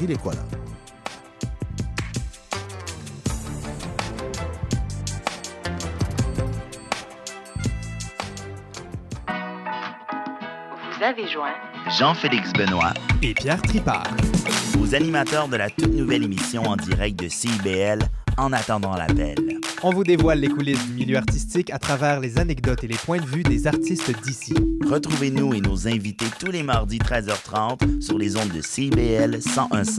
Vous avez joint Jean-Félix Benoît, et Pierre Tripart. aux animateurs de la toute nouvelle émission en direct de CIBL En attendant l'appel. On vous dévoile les coulisses du milieu artistique à travers les anecdotes et les points de vue des artistes d'ici. Retrouvez-nous et nos invités tous les mardis 13h30 sur les ondes de CIBL 1015.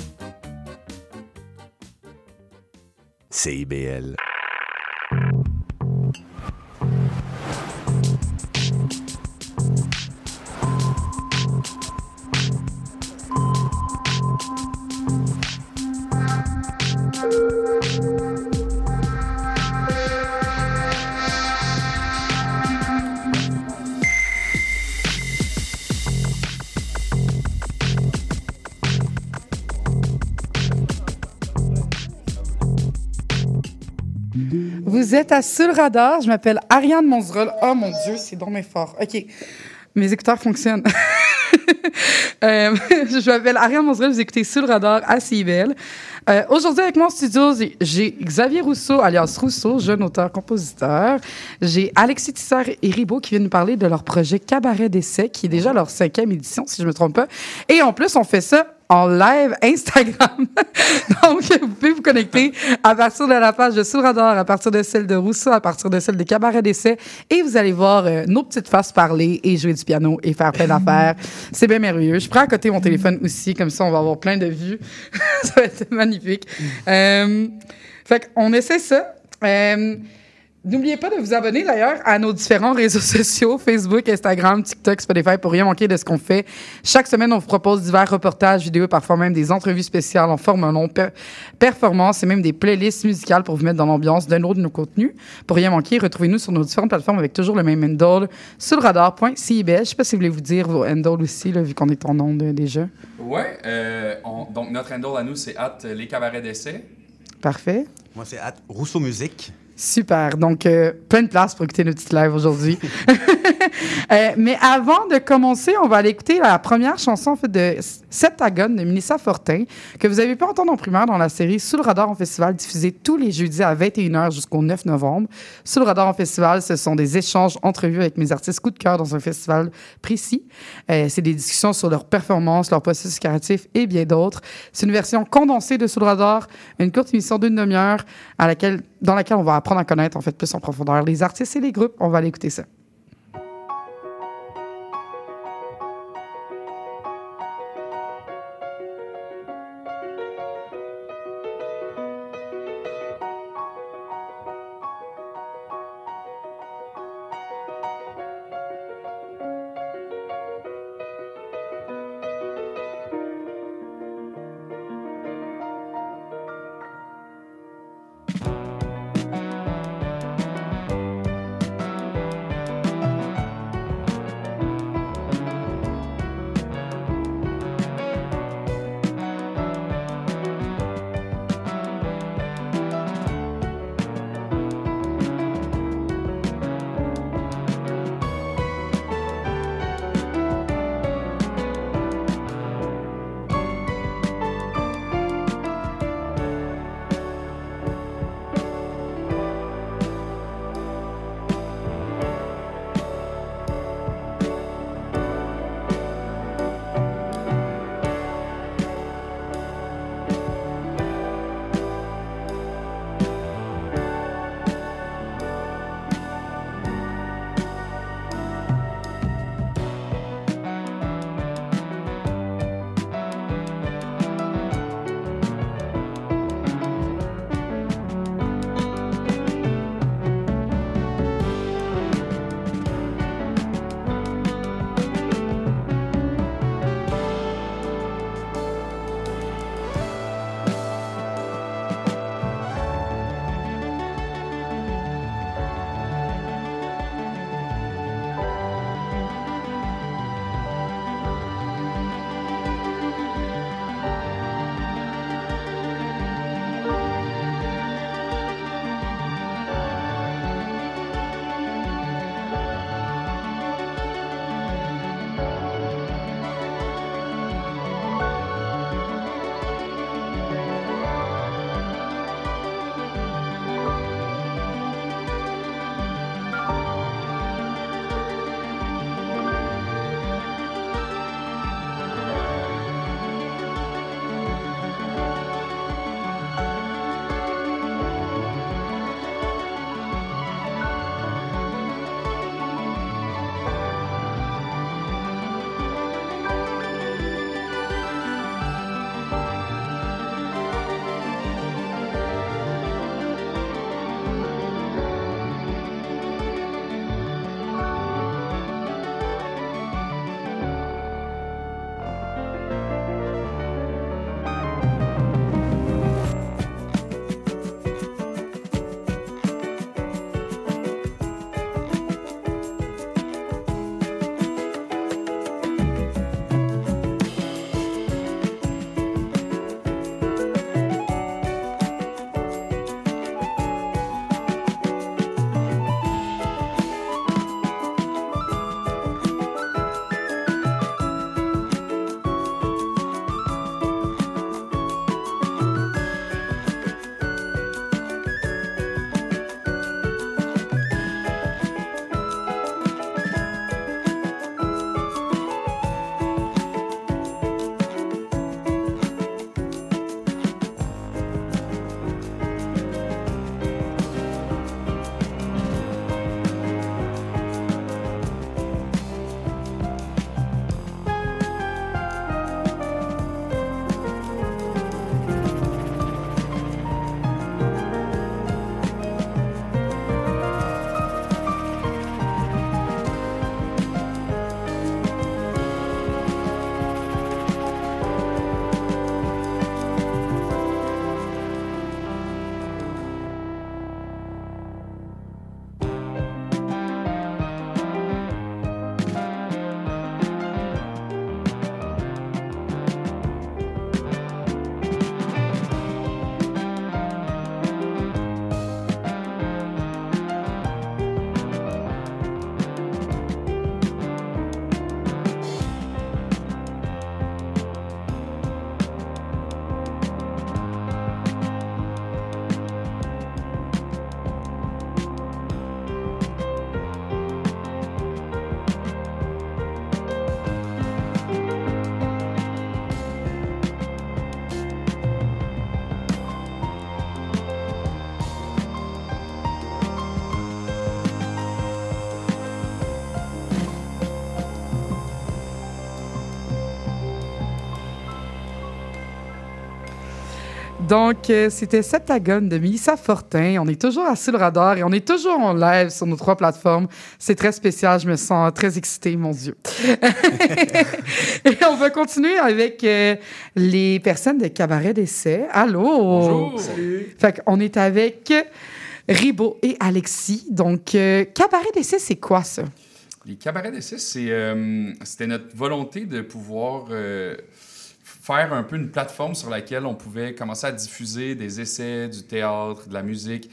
CIBL. Êtes à Sur radar. Je m'appelle Ariane Monzerol. Oh mon Dieu, c'est donc mes fort. OK. Mes écouteurs fonctionnent. Euh, je m'appelle Ariane Monzerol. Vous écoutez Sur radar à CIBL. Euh, Aujourd'hui, avec moi en studio, j'ai- Xavier Rousseau, alias Rousseau, jeune auteur-compositeur. J'ai Alexis Tisser et Ribot qui viennent nous parler de leur projet Cabaret d'essai, qui est déjà leur cinquième édition, si je ne me trompe pas. Et en plus, on fait ça en live Instagram. Donc, vous pouvez vous connecter à partir de la page de Sous le Radar, à partir de celle de Rousseau, à partir de celle des cabarets d'essai, et vous allez voir euh, nos petites faces parler et jouer du piano et faire plein d'affaires. C'est bien merveilleux. Je prends à côté mon téléphone aussi, comme ça, on va avoir plein de vues. ça va être magnifique. Euh, fait qu'on essaie ça. Euh, N'oubliez pas de vous abonner d'ailleurs à nos différents réseaux sociaux, Facebook, Instagram, TikTok, Spotify, pour rien manquer de ce qu'on fait. Chaque semaine, on vous propose divers reportages vidéo, parfois même des entrevues spéciales en forme long, per- performance et même des playlists musicales pour vous mettre dans l'ambiance d'un autre de nos contenus. Pour rien manquer, retrouvez-nous sur nos différentes plateformes avec toujours le même handle, sur le radar.cibs. Je sais pas si vous voulez vous dire vos handles aussi, là, vu qu'on est en ondes euh, déjà. Ouais, euh, on- donc notre handle à nous, c'est at les cabarets d'essai. Parfait. Moi, c'est at Rousseau Musique. Super. Donc, euh, plein de place pour écouter nos petites lives aujourd'hui. Euh, mais avant de commencer, on va aller écouter la première chanson en fait, de Septagone de Melissa Fortin, que vous avez pu entendre en primaire dans la série Sous le radar en festival, diffusée tous les jeudis à 21h jusqu'au 9 novembre. Sous le radar en festival, ce sont des échanges, entrevues avec mes artistes coup de cœur dans un festival précis. Euh, c'est des discussions sur leur performance, leur processus créatif et bien d'autres. C'est une version condensée de Sous le radar, une courte émission d'une demi-heure dans laquelle on va apprendre à connaître en fait plus en profondeur les artistes et les groupes. On va aller écouter ça. Donc, euh, c'était Septagone de Mélissa Fortin. On est toujours à Sous le radar et on est toujours en live sur nos trois plateformes. C'est très spécial. Je me sens très excitée, mon Dieu. et on va continuer avec euh, les personnes de Cabaret d'essai. Allô? Bonjour. Fait qu'on est avec Ribo et Alexis. Donc, euh, Cabaret d'essai, c'est quoi ça? Les cabarets d'essai, c'est, euh, c'était notre volonté de pouvoir euh, faire un peu une plateforme sur laquelle on pouvait commencer à diffuser des essais, du théâtre, de la musique,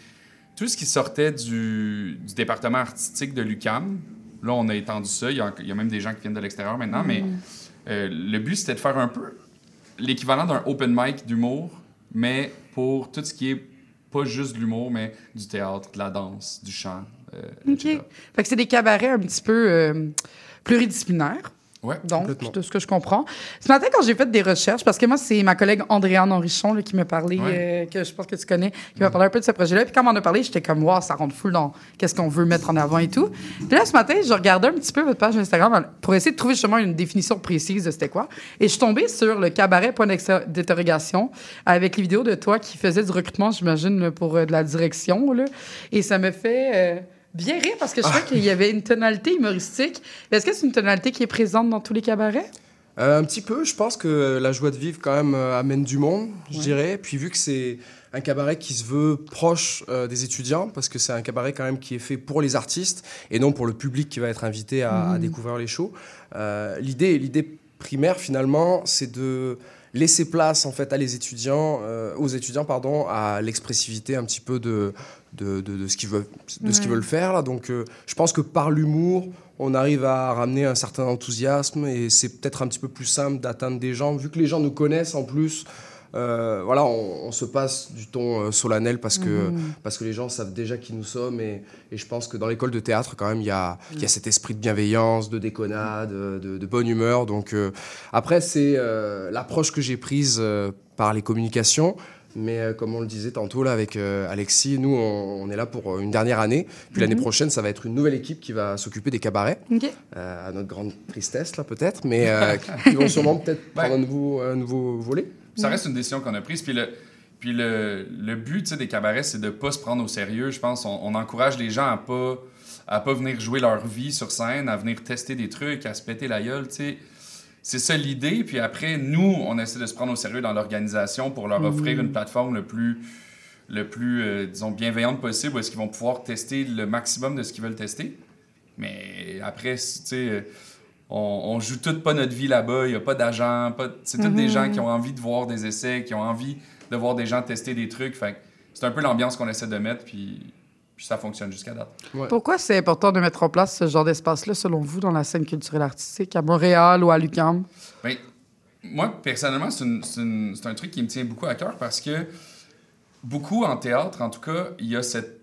tout ce qui sortait du, du département artistique de l'UCAM. Là, on a étendu ça. Il y a, il y a même des gens qui viennent de l'extérieur maintenant, mais euh, le but, c'était de faire un peu l'équivalent d'un open mic d'humour, mais pour tout ce qui est pas juste de l'humour, mais du théâtre, de la danse, du chant, euh, OK. etc. Fait que c'est des cabarets un petit peu euh, pluridisciplinaires. Ouais. Donc, de ce que je comprends. Ce matin, quand j'ai fait des recherches, parce que moi, c'est ma collègue Andréane Henrichon là, qui m'a parlé, Ouais. euh, que je pense que tu connais, qui m'a parlé un peu de ce projet-là. Puis quand on en a parlé, j'étais comme, wow, ça rentre full dans qu'est-ce qu'on veut mettre en avant et tout. Puis là, ce matin, je regardais un petit peu votre page Instagram pour essayer de trouver justement une définition précise de c'était quoi. Et je suis tombée sur le cabaret point d'interrogation avec les vidéos de toi qui faisais du recrutement, j'imagine, pour euh, de la direction. Là. Et ça me fait. euh, Bien rire parce que je Ah. crois qu'il y avait une tonalité humoristique. Est-ce que c'est une tonalité qui est présente dans tous les cabarets? Euh, un petit peu, je pense que la joie de vivre quand même euh, amène du monde, je dirais. Puis vu que c'est un cabaret qui se veut proche euh, des étudiants, parce que c'est un cabaret quand même qui est fait pour les artistes et non pour le public qui va être invité à, à découvrir les shows. L'idée, l'idée primaire finalement, c'est de laisser place en fait à les étudiants, aux étudiants pardon, à l'expressivité un petit peu de de, de, de ce qu'ils veulent de ce qu'ils Ouais. veulent faire là. Donc euh, je pense que par l'humour on arrive à ramener un certain enthousiasme et c'est peut-être un petit peu plus simple d'atteindre des gens vu que les gens nous connaissent en plus. euh, voilà, on, on se passe du ton euh, solennel parce que, parce que les gens savent déjà qui nous sommes et, et je pense que dans l'école de théâtre quand même il y a, il y a cet esprit de bienveillance, de déconnade, de, de bonne humeur. Donc euh, après c'est l'approche que j'ai prise par les communications. Mais euh, comme on le disait tantôt là avec euh, Alexis, nous on, on est là pour euh, une dernière année. Puis l'année prochaine, ça va être une nouvelle équipe qui va s'occuper des cabarets, euh, à notre grande tristesse là peut-être, mais euh, qui vont sûrement peut-être prendre Ouais. un nouveau, un nouveau volet. Ça reste une décision qu'on a prise. Puis le, puis le, le but des cabarets, c'est de ne pas se prendre au sérieux. Je pense on, on encourage les gens à pas à pas venir jouer leur vie sur scène, à venir tester des trucs, à se péter la gueule. tu sais. C'est ça l'idée. Puis après, nous, on essaie de se prendre au sérieux dans l'organisation pour leur offrir une plateforme le plus, le plus euh, disons, bienveillante possible où est-ce qu'ils vont pouvoir tester le maximum de ce qu'ils veulent tester. Mais après, tu sais, on, on joue toutes pas notre vie là-bas, il n'y a pas d'agents, pas... c'est tous des gens qui ont envie de voir des essais, qui ont envie de voir des gens tester des trucs. Fait c'est un peu l'ambiance qu'on essaie de mettre, puis, puis ça fonctionne jusqu'à date. Pourquoi c'est important de mettre en place ce genre d'espace-là, selon vous, dans la scène culturelle artistique, à Montréal ou à l'UQAM? Ben, moi, personnellement, c'est un truc qui me tient beaucoup à cœur parce que beaucoup en théâtre, en tout cas, il y a cette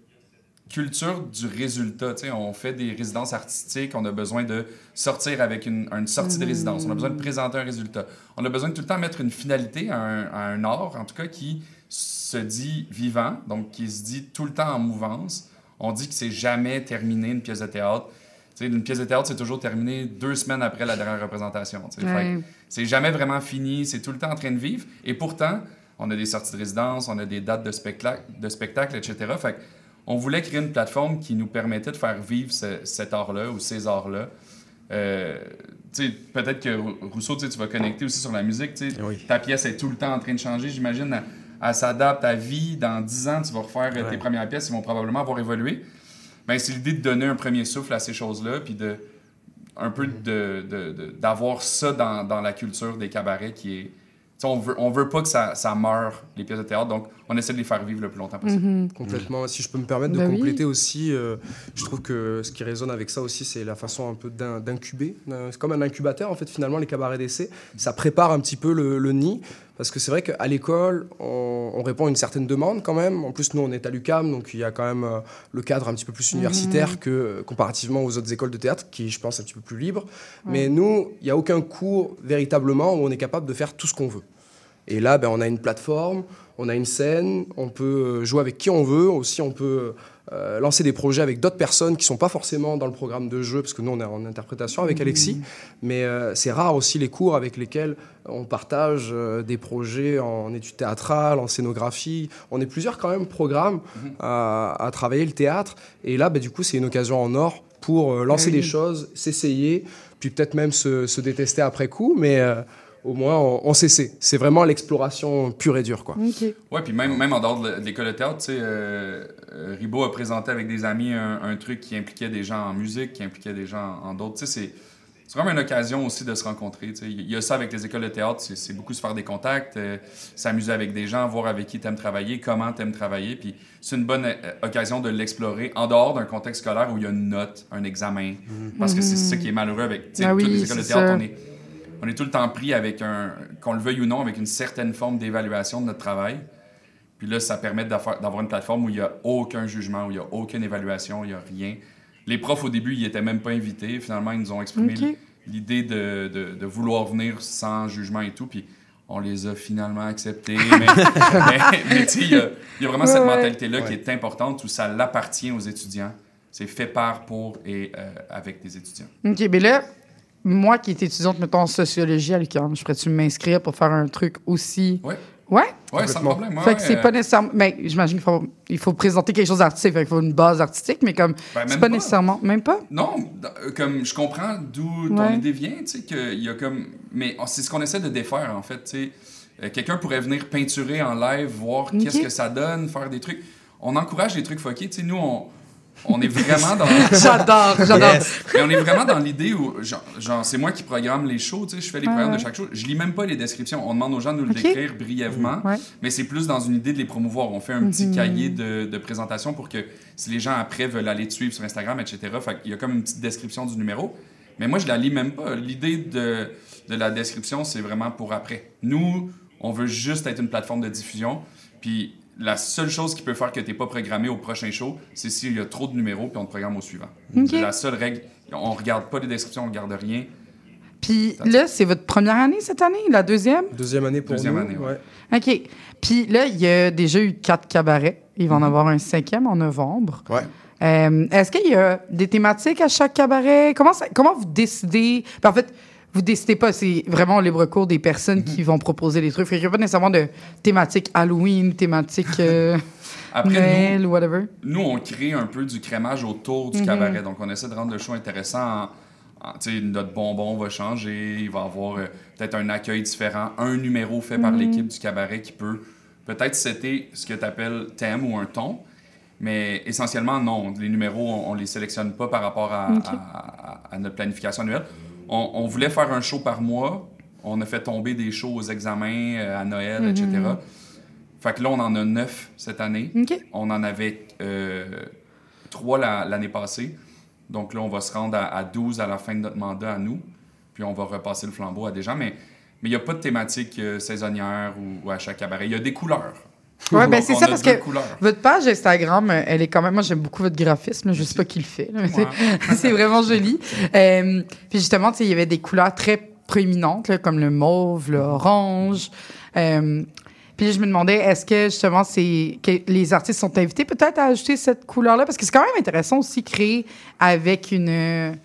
culture du résultat. Tu sais, on fait des résidences artistiques, on a besoin de sortir avec une, une sortie de résidence, on a besoin de présenter un résultat. On a besoin de tout le temps mettre une finalité à un, à un art, en tout cas, qui se dit vivant, donc qui se dit tout le temps en mouvance. On dit que c'est jamais terminé une pièce de théâtre. Tu sais, une pièce de théâtre, c'est toujours terminé deux semaines après la dernière représentation. Ouais. c'est jamais vraiment fini, c'est tout le temps en train de vivre. Et pourtant, on a des sorties de résidence, on a des dates de spectacle, de spectacle etc. Fait on voulait créer une plateforme qui nous permettait de faire vivre ce- cet art-là ou ces arts-là. Euh, tu sais, peut-être que Rou- Rousseau, tu vas connecter aussi sur la musique. Oui. Ta pièce est tout le temps en train de changer, j'imagine. Elle, s'adapte à vie. Dans 10 ans, tu vas refaire tes premières pièces, ils vont probablement avoir évolué. Ben, c'est l'idée de donner un premier souffle à ces choses-là, puis de un peu de, de- de- d'avoir ça dans, dans la culture des cabarets qui est. on veut, on veut pas que ça, ça meure, les pièces de théâtre, donc on essaie de les faire vivre le plus longtemps possible. Complètement. Si je peux me permettre de oui. compléter aussi, euh, je trouve que ce qui résonne avec ça aussi, c'est la façon un peu d'in- d'incuber. Euh, C'est comme un incubateur, en fait, finalement, les cabarets d'essai. Ça prépare un petit peu le, le nid. Parce que c'est vrai qu'à l'école, on, on répond à une certaine demande quand même. En plus, nous, on est à l'UCAM, donc il y a quand même euh, le cadre un petit peu plus universitaire que euh, comparativement aux autres écoles de théâtre, qui, je pense, un petit peu plus libre. Mais nous, il n'y a aucun cours véritablement où on est capable de faire tout ce qu'on veut. Et là, ben, on a une plateforme, on a une scène, on peut jouer avec qui on veut, aussi on peut euh, lancer des projets avec d'autres personnes qui sont pas forcément dans le programme de jeu, parce que nous on est en interprétation avec Alexis, mais euh, c'est rare aussi les cours avec lesquels on partage euh, des projets en études théâtrales, en scénographie. On est plusieurs quand même programmes à, à travailler le théâtre, et là bah, du coup c'est une occasion en or pour euh, lancer Oui. des choses, s'essayer, puis peut-être même se, se détester après coup, mais euh, au moins on, on s'essaie. C'est vraiment l'exploration pure et dure quoi. Ouais, puis même, même en dehors de l'école de théâtre, tu sais, euh, euh, Ribot a présenté avec des amis un, un truc qui impliquait des gens en musique, qui impliquait des gens en, en d'autres. Tu sais, c'est. C'est vraiment une occasion aussi de se rencontrer. tu sais. Il y a ça avec les écoles de théâtre, c'est c'est beaucoup se faire des contacts, euh, s'amuser avec des gens, voir avec qui t'aimes travailler, comment t'aimes travailler. Puis c'est une bonne euh, occasion de l'explorer en dehors d'un contexte scolaire où il y a une note, un examen. Parce que c'est ça qui est malheureux avec tu Ah toutes les écoles de théâtre. ça. On est, on est tout le temps pris avec un, qu'on le veuille ou non, avec une certaine forme d'évaluation de notre travail. Puis là, ça permet d'avoir une plateforme où il n'y a aucun jugement, où il n'y a aucune évaluation, il n'y a rien. Les profs, au début, ils n'étaient même pas invités. Finalement, ils nous ont exprimé l'idée de, de- de vouloir venir sans jugement et tout. Puis on les a finalement acceptés. Mais, mais- mais tu sais, il y a, il y a vraiment cette ouais. mentalité-là qui est importante où ça l'appartient aux étudiants. C'est fait par, pour et euh, avec des étudiants. OK, mais là, moi qui est étudiante, mettons, en sociologie à l'UQAM, je pourrais-tu m'inscrire pour faire un truc aussi? Ouais. Ouais? Ouais, sans problème. ouais, fait que c'est ouais, pas nécessairement... Mais j'imagine qu'il faut, il faut présenter quelque chose d'artistique, fait qu'il faut une base artistique, mais comme, Ben, c'est pas pas. nécessairement... Même pas? Non, euh, comme je comprends d'où ton Ouais. idée vient, tu sais, qu'il y a comme. Mais oh, c'est ce qu'on essaie de défaire, en fait, tu sais. Euh, Quelqu'un pourrait venir peinturer en live, voir qu'est-ce que ça donne, faire des trucs. On encourage les trucs fuckés, tu sais. Nous, on, on est vraiment dans. J'adore, j'adore. Mais on est vraiment dans l'idée où, genre, genre, c'est moi qui programme les shows, tu sais, je fais les programmes ouais. de chaque show. Je lis même pas les descriptions. On demande aux gens de nous le décrire brièvement, Ouais. mais c'est plus dans une idée de les promouvoir. On fait un petit Mhm. cahier de, de présentation pour que si les gens après veulent aller te suivre sur Instagram, etc., fait qu'il y a comme une petite description du numéro. Mais moi, je la lis même pas. L'idée de, de la description, c'est vraiment pour après. Nous, on veut juste être une plateforme de diffusion. Puis la seule chose qui peut faire que tu n'es pas programmé au prochain show, c'est s'il y a trop de numéros, puis on te programme au suivant. C'est la seule règle. On regarde pas les descriptions, on regarde rien. Puis là, c'est votre première année cette année? La deuxième? Deuxième année pour Deuxième nous. année, ouais. OK. Puis là, il y a déjà eu quatre cabarets. Il va en avoir un cinquième en novembre. Ouais. Euh, Est-ce qu'il y a des thématiques à chaque cabaret? Comment, ça- comment vous décidez? Ben, en fait, vous décidez pas, c'est vraiment au libre cours des personnes qui vont proposer les trucs. Qu'il n'y a pas nécessairement de thématique Halloween, thématique euh, Après, Noël ou whatever. nous, on crée un peu du crémage autour du cabaret. Donc, on essaie de rendre le show intéressant. En, en- tu sais, notre bonbon va changer. Il va y avoir euh, peut-être un accueil différent. Un numéro fait par l'équipe du cabaret qui peut peut-être c'était ce que tu appelles thème ou un ton. Mais essentiellement, non. Les numéros, on, on les sélectionne pas par rapport à, Ok. à- à- à notre planification annuelle. On, on voulait faire un show par mois. On a fait tomber des shows aux examens, euh, à Noël, etc. Fait que là, on en a neuf cette année. On en avait euh, trois la- l'année passée. Donc là, on va se rendre à, à 12 à la fin de notre mandat à nous. Puis on va repasser le flambeau à des gens. Mais mais il n'y a pas de thématique euh, saisonnière ou, ou à chaque cabaret. Il y a des couleurs. Ouais, ben c'est ça parce que couleurs. votre page Instagram, elle est quand même. Moi, j'aime beaucoup votre graphisme. là. Je sais pas qui le fait. Ouais. c'est- vraiment joli. Euh, puis justement, tu sais, il y avait des couleurs très proéminentes, là, comme le mauve, l'orange. Euh, puis je me demandais, est-ce que justement, c'est que les artistes sont invités peut-être à ajouter cette couleur-là? Parce que c'est quand même intéressant aussi créer avec une.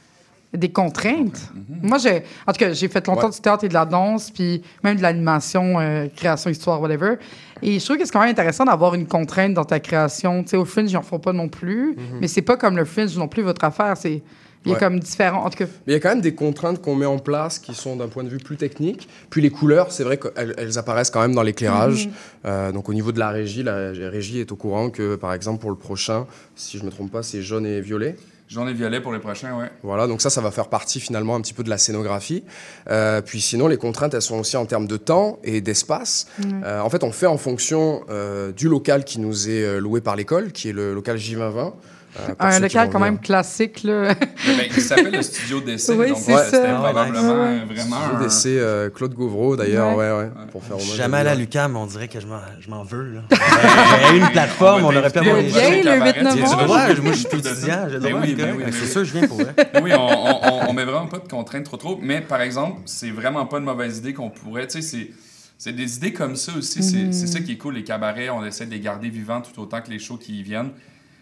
Des contraintes. Moi, j'ai, en tout cas, j'ai fait longtemps Ouais. du théâtre et de la danse, puis même de l'animation, euh, création, histoire, whatever. Et je trouve que c'est quand même intéressant d'avoir une contrainte dans ta création. Tu sais, au Fringe, ils en font pas non plus, mais c'est pas comme le Fringe non plus votre affaire. C'est, il est Ouais. comme différent. En tout cas, Mais il y a quand même des contraintes qu'on met en place qui sont d'un point de vue plus technique. Puis les couleurs, c'est vrai qu'elles elles apparaissent quand même dans l'éclairage. Euh, donc au niveau de la régie, la régie est au courant que, par exemple, pour le prochain, si je me trompe pas, c'est jaune et violet. Journée violet pour les prochains, ouais. Voilà, donc ça, ça va faire partie finalement un petit peu de la scénographie. Euh, puis sinon, les contraintes, elles sont aussi en termes de temps et d'espace. Euh, en fait, on fait en fonction euh, du local qui nous est loué par l'école, qui est le local J2020. Euh, un local quand même classique, là. Mais ben, il s'appelle le studio d'essai. Oui, donc c'est ouais, ça. c'était Ah ouais, probablement euh, vraiment Studio un- d'essai, euh, Claude Gauvreau d'ailleurs, Ouais. ouais, ouais, pour faire jamais à allé à lui. l'UQAM, on dirait que je m'en, je m'en veux. Là. Il y a eu une plateforme, On on, va aurait pu avoir prochain le cabaret. 8 Tu novembre. Ouais, moi je suis étudiant, Ben ben oui, C'est sûr, je viens pour vrai. oui, on, on, on, on met vraiment pas de contraintes trop trop. Mais par exemple, c'est vraiment pas une mauvaise idée qu'on pourrait. Tu sais, c'est. c'est des idées comme ça aussi. C'est c'est ça qui est cool, les cabarets. On essaie de les garder vivants tout autant que les shows qui y viennent.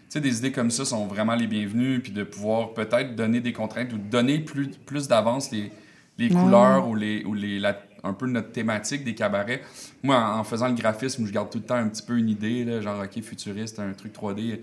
Tu sais, des idées comme ça sont vraiment les bienvenues. Puis de pouvoir peut-être donner des contraintes ou donner plus, plus d'avance les, les couleurs ou, les, ou les, la- un peu notre thématique des cabarets. Moi, en, en faisant le graphisme, je garde tout le temps un petit peu une idée, là, genre, OK, futuriste, un truc 3D.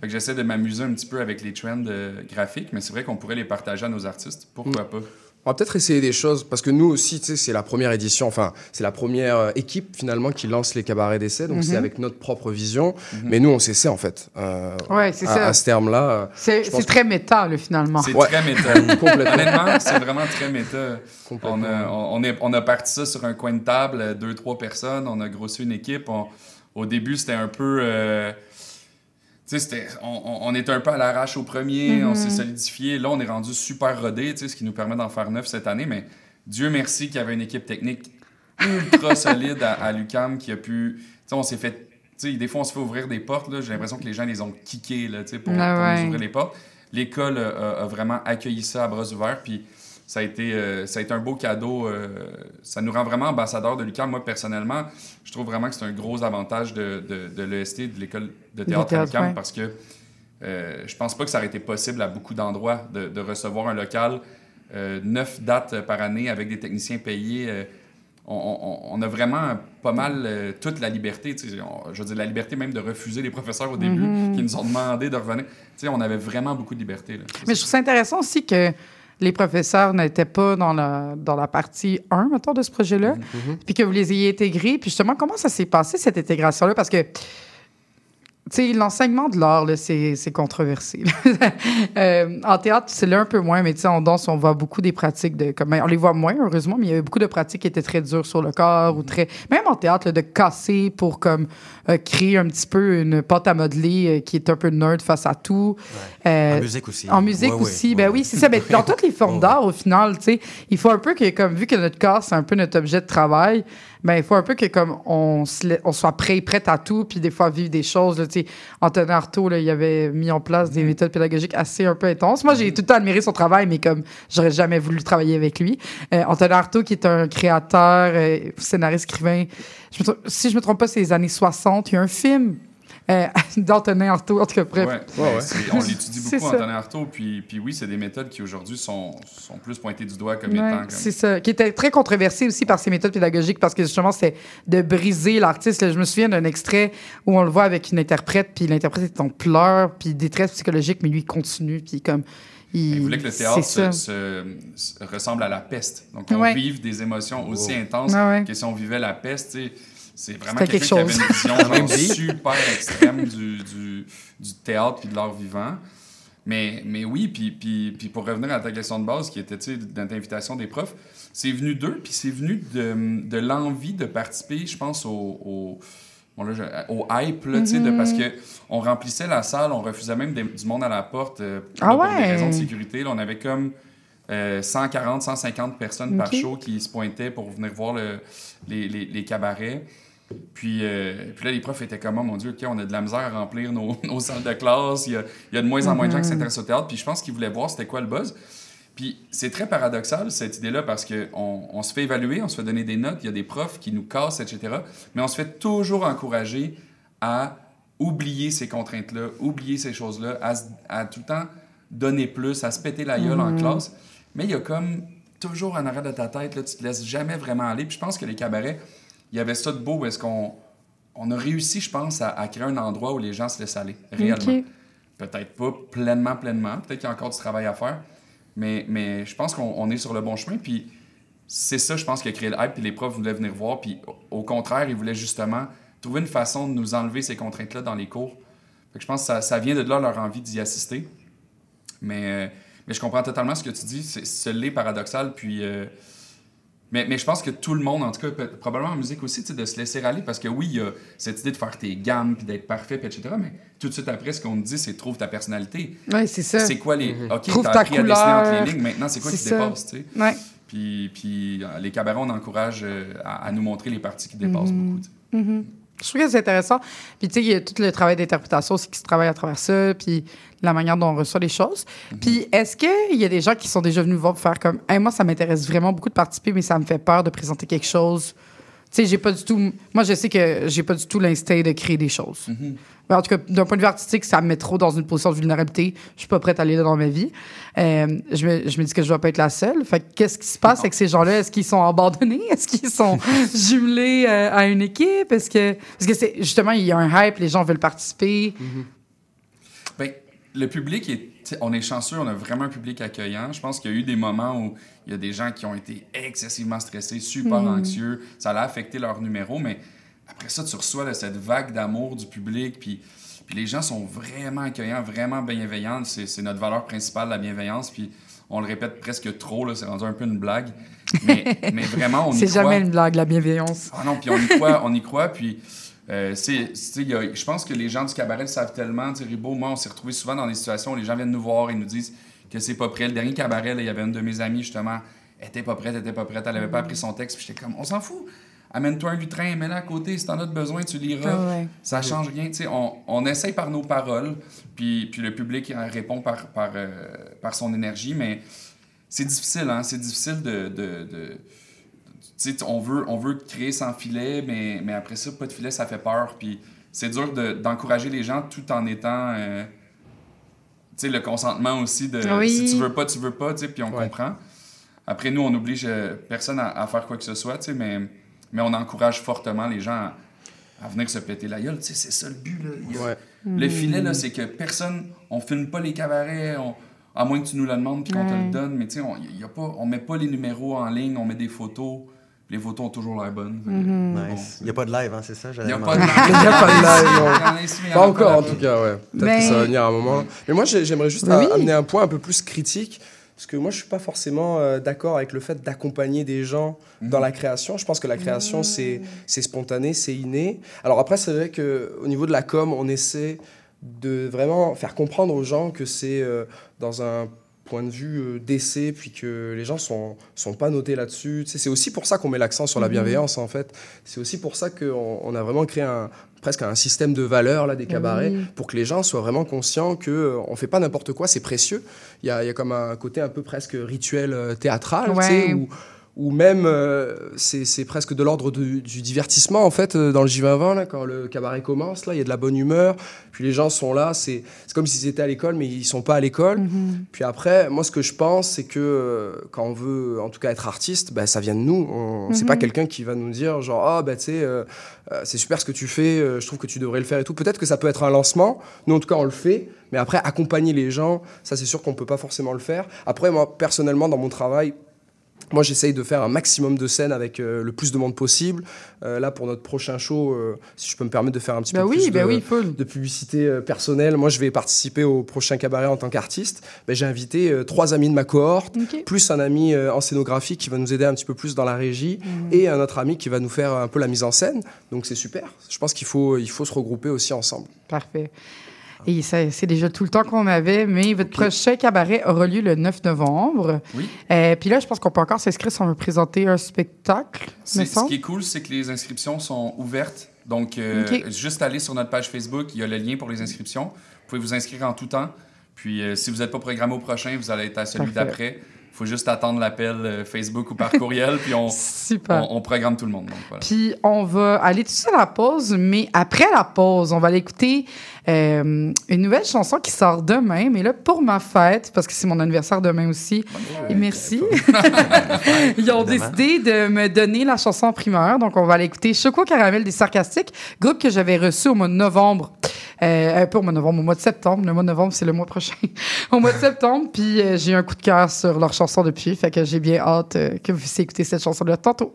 Fait que j'essaie de m'amuser un petit peu avec les trends euh, graphiques, mais c'est vrai qu'on pourrait les partager à nos artistes. Pourquoi pas? On va peut-être essayer des choses, parce que nous aussi, tu sais, c'est la première édition, enfin, c'est la première euh, équipe finalement qui lance les cabarets d'essai, donc c'est avec notre propre vision, mais nous on s'essaie en fait. Euh, Ouais, c'est à, ça. À ce terme-là, euh, C'est très méta, là, finalement. C'est Ouais. très méta. Complètement. Honnêtement, c'est vraiment très méta. Complètement. On a, on, est, on a parti ça sur un coin de table, deux, trois personnes. On a grossi une équipe. On- au début, c'était un peu. euh, c'était- on, était un peu à l'arrache au premier, on s'est solidifié. Là, on est rendu super rodé, ce qui nous permet d'en faire neuf cette année. Mais Dieu merci qu'il y avait une équipe technique ultra solide à, à l'UCAM qui a pu. On s'est fait. Des fois, on se fait ouvrir des portes. J'ai l'impression que les gens les ont kickés là, pour, Ah pour ouais. nous ouvrir les portes. L'école a, a- a vraiment accueilli ça à bras ouverts. Puis ça a été, euh, ça a été un beau cadeau. euh, ça nous rend vraiment ambassadeurs de l'UQAM. Moi, personnellement, je trouve vraiment que c'est un gros avantage de, de, de l'EST, de l'école de théâtre à théâtre, l'UQAM, ouais. parce que euh, je pense pas que ça aurait été possible à beaucoup d'endroits de, de recevoir un local, euh, neuf dates par année avec des techniciens payés. on, on- on a vraiment pas mal euh, toute la liberté, on- je veux dire la liberté même de refuser les professeurs au début Mm-hmm. qui nous ont demandé de revenir. On avait vraiment beaucoup de liberté. Là. Mais je trouve ça intéressant aussi que les professeurs n'étaient pas dans la, dans la partie 1, mettons, de ce projet-là, puis que vous les ayez intégrés. Puis justement, comment ça s'est passé, cette intégration-là? Parce que, sais, l'enseignement de l'art, c'est c'est controversé. Euh, en théâtre, c'est là un peu moins, mais tu sais, en danse, on voit beaucoup des pratiques de... Comme, on les voit moins, heureusement, mais il y avait beaucoup de pratiques qui étaient très dures sur le corps ou très... Même en théâtre, là, de casser pour comme euh, créer un petit peu une pâte à modeler euh, qui est un peu nerd face à tout. Euh, En musique aussi. en musique Ouais, aussi, ouais, ben oui, c'est ça. Ben, dans toutes les formes d'art, au final, tu sais, il faut un peu que, comme vu que notre corps, c'est un peu notre objet de travail, ben il faut un peu que comme on, se on soit prêt, prête à tout, puis des fois vivre des choses. là, Antonin Artaud, là, il avait mis en place Mm-hmm. des méthodes pédagogiques assez un peu intenses. Moi, j'ai tout le temps admiré son travail, mais comme j'aurais jamais voulu travailler avec lui. Euh, Antonin Artaud, qui est un créateur, euh, scénariste, écrivain, je me si je me trompe pas, c'est les années 60. Il y a un film euh, d'Antonin Artaud, en tout cas, bref. Ouais, Ouais, ouais. c'est- on l'étudie C'est beaucoup, ça. Antonin Artaud. Puis, puis oui, c'est des méthodes qui aujourd'hui sont, sont plus pointées du doigt comme Ouais, étant. Comme... c'est ça. Qui était très controversé aussi par ses méthodes pédagogiques parce que justement, c'était de briser l'artiste. Je me souviens d'un extrait où on le voit avec une interprète, puis l'interprète est en pleurs, puis détresse psychologique, mais lui, il continue, puis comme. Il, Il voulait que le théâtre c'est se, ça. se- se- ressemble à la peste. Donc, on Ouais. vive des émotions aussi intenses que si on vivait la peste. tu sais. C'est vraiment quelqu'un quelque qui avait une vision genre, super extrême du, du, du théâtre puis de l'art vivant. Mais, mais oui, puis, puis, puis pour revenir à ta question de base, qui était tu sais, notre invitation des profs, c'est venu d'eux, puis c'est venu de, de l'envie de participer, je pense, au, au, bon, là, au hype, là, de- Mm-hmm. parce que on remplissait la salle, on refusait même des- du monde à la porte euh, Ah là, pour ouais? des raisons de sécurité. là, on avait comme euh, 140, 150 personnes par show qui se pointaient pour venir voir le- les, les- les cabarets. Puis, euh, puis là, les profs étaient comme, Oh, mon Dieu, OK, on a de la misère à remplir nos, nos salles de classe. Il y a, il y a de moins en moins de gens qui s'intéressent au théâtre. Puis je pense qu'ils voulaient voir c'était quoi le buzz. Puis c'est très paradoxal, cette idée-là, parce qu'on on se fait évaluer, on se fait donner des notes, il y a des profs qui nous cassent, etc. Mais on se fait toujours encourager à oublier ces contraintes-là, oublier ces choses-là, à, tout le temps donner plus, à se péter la gueule en classe. Mais il y a comme toujours en arrière de ta tête, là, tu te laisses jamais vraiment aller. Puis je pense que les cabarets, il y avait ça de beau où est-ce qu'on on a réussi, je pense, à, à créer un endroit où les gens se laissent aller, réellement. Peut-être pas pleinement, pleinement. Peut-être qu'il y a encore du travail à faire. Mais, mais je pense qu'on on est sur le bon chemin. Puis c'est ça, je pense, qui a créé le hype. Puis les profs voulaient venir voir. Puis au, contraire, ils voulaient justement trouver une façon de nous enlever ces contraintes-là dans les cours. Fait que je pense que ça, ça vient de là leur envie d'y assister. Mais, euh, mais je comprends totalement ce que tu dis. C'est, ce l'est paradoxal. Puis. euh, mais, mais je pense que tout le monde, en tout cas, peut- probablement en musique aussi, de se laisser aller, parce que oui, il y a cette idée de faire tes gammes, puis d'être parfait, puis etc. Mais tout de suite après, ce qu'on te dit, c'est trouve ta personnalité. Ouais, c'est ça. C'est quoi les. Ok, Trouve t'as ta appris à dessiner entre couleur. les lignes, maintenant, c'est quoi qui ça. dépasse, tu sais? Ouais. Puis, puis euh, les cabarets, on encourage euh, à, à nous montrer les parties qui dépassent beaucoup. tu sais. Je trouve que c'est intéressant. Puis, tu sais, il y a tout le travail d'interprétation aussi qui se travaille à travers ça, puis la manière dont on reçoit les choses. Puis, est-ce qu'il y a des gens qui sont déjà venus voir pour faire comme, Hey, moi, ça m'intéresse vraiment beaucoup de participer, mais ça me fait peur de présenter quelque chose sais, j'ai pas du tout. Moi, je sais que j'ai pas du tout l'instinct de créer des choses. Mais en tout cas, d'un point de vue artistique, ça me met trop dans une position de vulnérabilité. Je suis pas prête à aller là dans ma vie. Euh, je, me, je me dis que je dois pas être la seule. Fait que qu'est-ce qui se passe avec ces gens-là? Est-ce qu'ils sont abandonnés? Est-ce qu'ils sont jumelés euh, à une équipe? Est-ce que. Parce que c'est justement, il y a un hype, les gens veulent participer. Ben, le public est. On est chanceux, on a vraiment un public accueillant. Je pense qu'il y a eu des moments où il y a des gens qui ont été excessivement stressés, super anxieux. Ça a affecté leur numéro, mais après ça, tu reçois là, cette vague d'amour du public, puis, puis les gens sont vraiment accueillants, vraiment bienveillants. C'est c'est notre valeur principale, la bienveillance, puis on le répète presque trop, là, c'est rendu un peu une blague. Mais, mais vraiment, on y C'est croit. jamais une blague, la bienveillance. Ah non, puis on y croit, on y croit, puis euh, je pense que les gens du cabaret le savent tellement. Ribaud, moi, on s'est retrouvés souvent dans des situations où les gens viennent nous voir et nous disent que c'est pas prêt. Le dernier cabaret, il y avait une de mes amies, justement, elle était pas prête, elle était pas prête, elle avait pas appris son texte, puis j'étais comme, on s'en fout. Amène-toi un lutrin, mets-le à côté, si t'en as besoin, tu liras. Ah ouais. Ça change rien. Tu sais, on, on essaye par nos paroles, puis, puis le public répond par, par, euh, par son énergie, mais c'est difficile, hein? C'est difficile de. de, de- tu sais, on veut, on veut créer sans filet, mais, mais après ça, pas de filet, ça fait peur. Puis c'est dur de- d'encourager les gens tout en étant. euh, tu sais, le consentement aussi de Oui. si tu veux pas, tu veux pas, tu sais, puis on Ouais. comprend. Après, nous, on oblige euh, personne à, à faire quoi que ce soit, tu sais, mais, mais on encourage fortement les gens à, à venir se péter la gueule. Tu sais, c'est ça le but, là. Le filet, là, c'est que personne, on filme pas les cabarets, on- à moins que tu nous le demandes puis qu'on te le donne, mais tu sais, on, y a pas, on met pas les numéros en ligne, on met des photos. Les photos ont toujours l'air bonnes. Mm-hmm. Nice. Il n'y a pas de live, hein, c'est ça? Il n'y a pas de Il y a pas de live. Il il Pas encore, en tout cas, ouais. Peut-être Mais- que ça va venir à un moment. Mais moi, j'ai- j'aimerais juste Oui. amener un point un peu plus critique. Parce que moi, je suis pas forcément euh, d'accord avec le fait d'accompagner des gens dans la création. Je pense que la création, c'est c'est spontané, c'est inné. Alors après, c'est vrai qu'au niveau de la com, on essaie de vraiment faire comprendre aux gens que c'est euh, dans un point de vue euh, d'essai, puis que les gens sont, sont pas notés là-dessus. Tu sais, c'est aussi pour ça qu'on met l'accent sur la bienveillance, en fait. C'est aussi pour ça qu'on on a vraiment créé un, presque un système de valeurs, là, des cabarets, Oui. pour que les gens soient vraiment conscients qu'on euh, on fait pas n'importe quoi, c'est précieux. Il y a, il y a comme un côté un peu presque rituel euh, théâtral, tu sais, Ouais. où, ou même euh, c'est presque de l'ordre du, du divertissement en fait euh, dans le J2020 là quand le cabaret commence là il y a de la bonne humeur. Puis les gens sont là c'est comme s'ils étaient à l'école mais ils sont pas à l'école. Mhm. puis après moi ce que je pense c'est que euh, quand on veut en tout cas être artiste bah, ça vient de nous. On, c'est Mhm. pas quelqu'un qui va nous dire genre ah bah tu sais euh, c'est super ce que tu fais je trouve que tu devrais le faire et tout. Peut-être que ça peut être un lancement. Nous en tout cas on le fait. Mais après accompagner les gens ça c'est sûr qu'on peut pas forcément le faire. Après moi personnellement dans mon travail moi, j'essaye de faire un maximum de scènes avec euh, le plus de monde possible. Euh, là, pour notre prochain show, euh, si je peux me permettre de faire un petit Ben peu oui, plus ben de, oui, full. de publicité personnelle, moi, je vais participer au prochain cabaret en tant qu'artiste. Ben, J'ai invité trois amis de ma cohorte, plus un ami en scénographie qui va nous aider un petit peu plus dans la régie, et un autre ami qui va nous faire un peu la mise en scène. Donc, c'est super. Je pense qu'il faut, il faut se regrouper aussi ensemble. Parfait. Et c'est déjà tout le temps qu'on avait, mais votre prochain cabaret aura lieu le 9 novembre. Oui. Euh, Puis là, je pense qu'on peut encore s'inscrire si on veut présenter un spectacle, Ce qui est cool, c'est que les inscriptions sont ouvertes. Donc, euh, juste aller sur notre page Facebook, il y a le lien pour les inscriptions. Vous pouvez vous inscrire en tout temps. Puis, euh, si vous n'êtes pas programmé au prochain, vous allez être à celui d'après. Il faut juste attendre l'appel euh, Facebook ou par courriel, puis on, Super. on, on programme tout le monde. Donc, voilà. Puis on va aller tout de suite à la pause, mais après la pause, on va aller écouter euh, une nouvelle chanson qui sort demain, mais là pour ma fête, parce que c'est mon anniversaire demain aussi. Et merci. Ils ont décidé de me donner la chanson en primeur, donc on va aller écouter Choco Caramel des Sarcastiques, groupe que j'avais reçu au mois de novembre. Euh, euh, pas au mois de novembre, au mois de septembre. Le mois de novembre, c'est le mois prochain. au mois de septembre, puis euh, j'ai eu un coup de cœur sur leur chanson depuis, fait que j'ai bien hâte euh, que vous puissiez écouter cette chanson-là tantôt.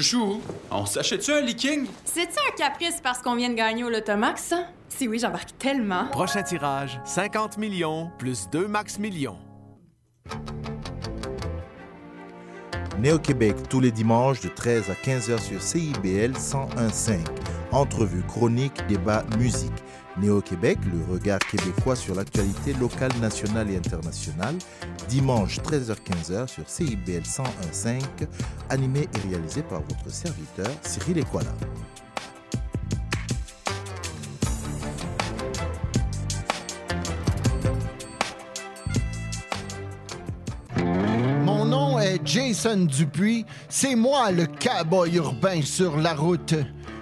Chouchou, on s'achète-tu un leaking? C'est-tu un caprice parce qu'on vient de gagner au Lotomax, ça? Si oui, j'embarque tellement. Prochain tirage, 50 millions plus 2 max millions. Né au Québec tous les dimanches de 13 à 15h sur CIBL 101.5. Entrevues, chroniques, débats, musique. Néo-Québec, le regard québécois sur l'actualité locale, nationale et internationale. Dimanche 13h-15h sur CIBL 101.5, animé et réalisé par votre serviteur Cyril Equala. Mon nom est Jason Dupuis. C'est moi le cowboy urbain sur la route.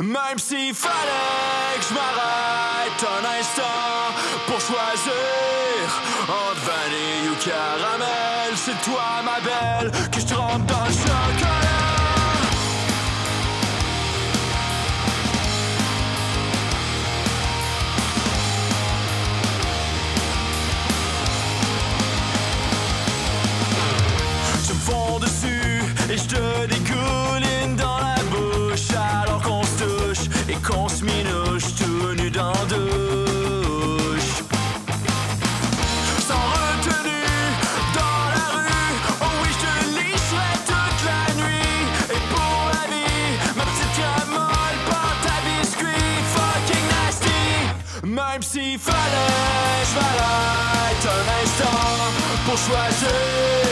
Même s'il fallait que je m'arrête un instant pour choisir entre vanille ou caramel, c'est toi ma belle que je trempe dans le chocolat. Fonds dessus et je te dégouline Même s'il fallait, je m'arrête un instant pour choisir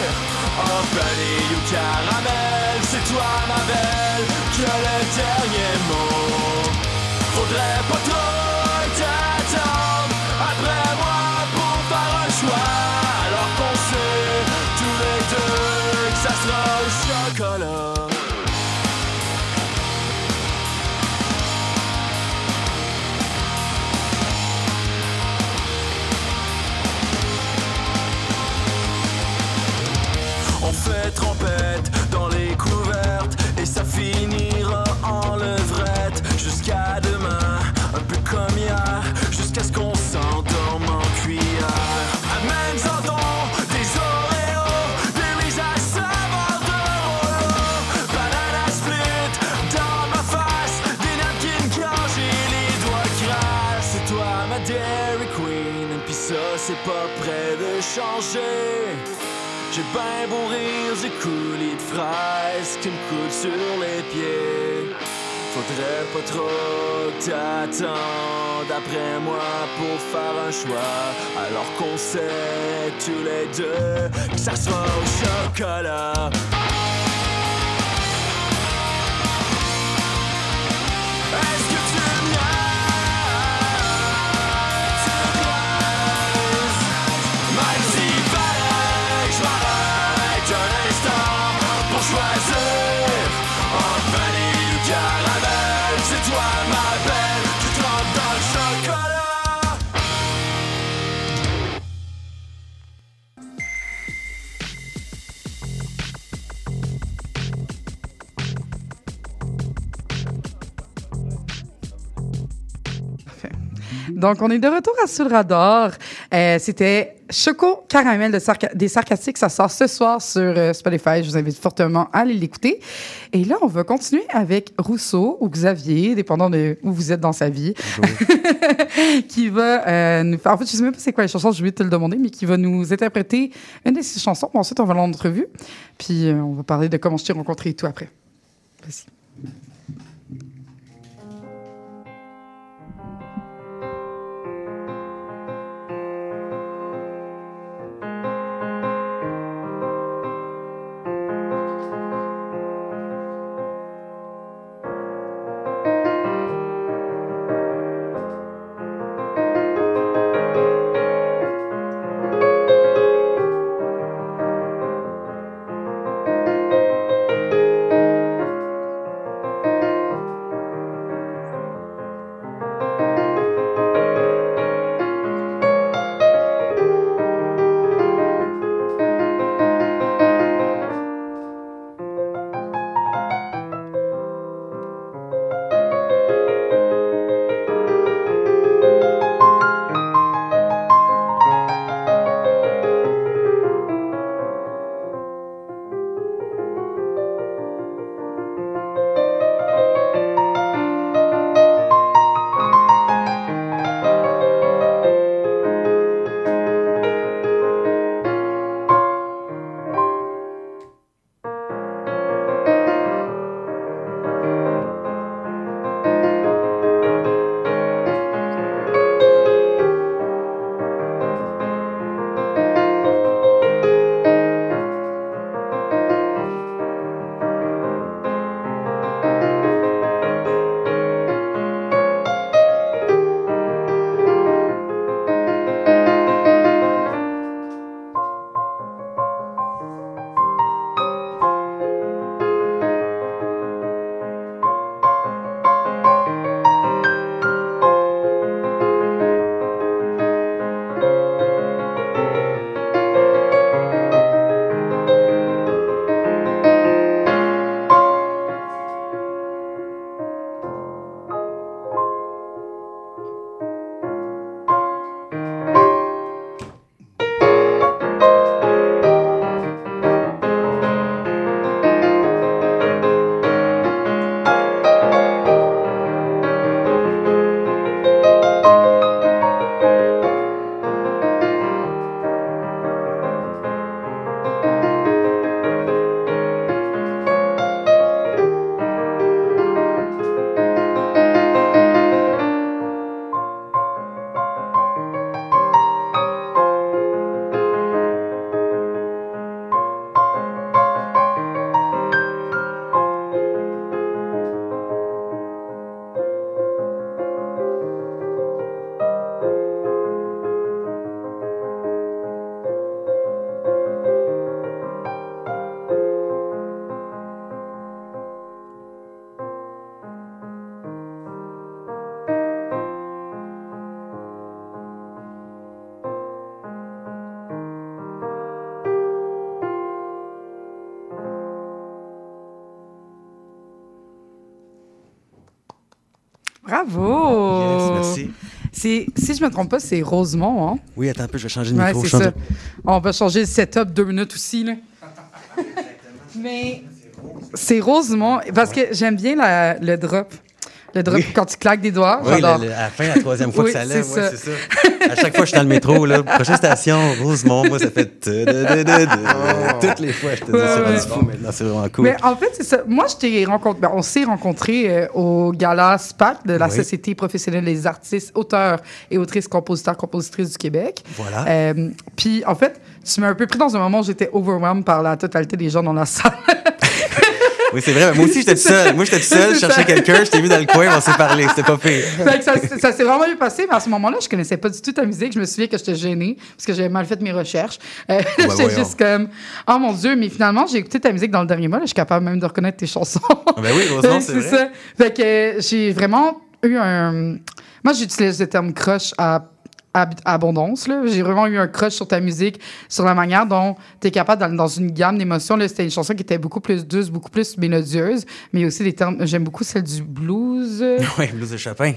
entre vanille ou caramel. C'est toi ma belle qui a le dernier mot. Faudrait pas trop t'attendre après moi pour faire un choix. Alors qu'on sait tous les deux que ça sera au chocolat. Pas près de changer. J'ai ben beau rire, j'ai coulis de fraises qui me coulent sur les pieds. Faudrait pas trop que t'attendes après moi pour faire un choix. Alors qu'on sait tous les deux que ça sera au chocolat. Donc, on est de retour à Sous le radar. Euh, C'était Choco Caramel de Sarca- des Sarcastiques. Ça sort ce soir sur euh, Spotify. Je vous invite fortement à aller l'écouter. Et là, on va continuer avec Rousseau ou Xavier, dépendant de où vous êtes dans sa vie, qui va euh, nous faire... En fait, je sais même pas c'est quoi les chansons, je vais te le demander, mais qui va nous interpréter une de ses chansons. Ensuite, on va l'entrevue. Puis euh, on va parler de comment je t'ai rencontré et tout après. Vas-y. Je me trompe pas, c'est Rosemont, hein? Oui, attends un peu, je vais changer de Ouais, micro. ça. de- On va changer le setup deux minutes aussi, là. Mais c'est Rosemont, parce que j'aime bien la- le drop. Le drop quand tu claques des doigts, Oui, j'adore. le- le- à la fin, la troisième fois Oui, que ça lève, c'est ouais, ça. c'est ça. À chaque fois que je suis dans le métro, là, prochaine station, Rosemont, moi, ça fait. tu-du-du-du-du. Toutes les fois, je te dis, c'est fou maintenant, c'est vraiment cool. Mais en fait, c'est ça. Moi, je t'ai rencontré. ben, on s'est rencontrés euh, au gala SPAC de la. Société professionnelle des artistes, auteurs et autrices, compositeurs, compositrices du Québec. Voilà. Euh, Puis, en fait, tu m'as un peu pris dans un moment où j'étais overwhelmed par la totalité des gens dans la salle. Oui, c'est vrai. Moi aussi, j'étais tout seul. Moi, j'étais tout seul, je cherchais quelqu'un, je t'ai vu dans le coin, on s'est parlé. C'était pas pire. Fait que ça, ça s'est vraiment bien passé, mais à ce moment-là, je connaissais pas du tout ta musique. Je me souviens que j'étais gênée parce que j'avais mal fait mes recherches. Euh, j'étais juste comme, oh mon Dieu, mais finalement, j'ai écouté ta musique dans le dernier mois. là, je suis capable même de reconnaître tes chansons. Ben oui, heureusement, c'est vrai. ça. Fait que euh, j'ai vraiment eu un. Moi, j'utilise le terme crush à abondance. J'ai vraiment eu un crush sur ta musique, sur la manière dont tu es capable d'aller dans une gamme d'émotions. C'était une chanson qui était beaucoup plus douce, beaucoup plus mélodieuse, mais aussi des termes. J'aime beaucoup celle du blues. Oui, blues de Chopin.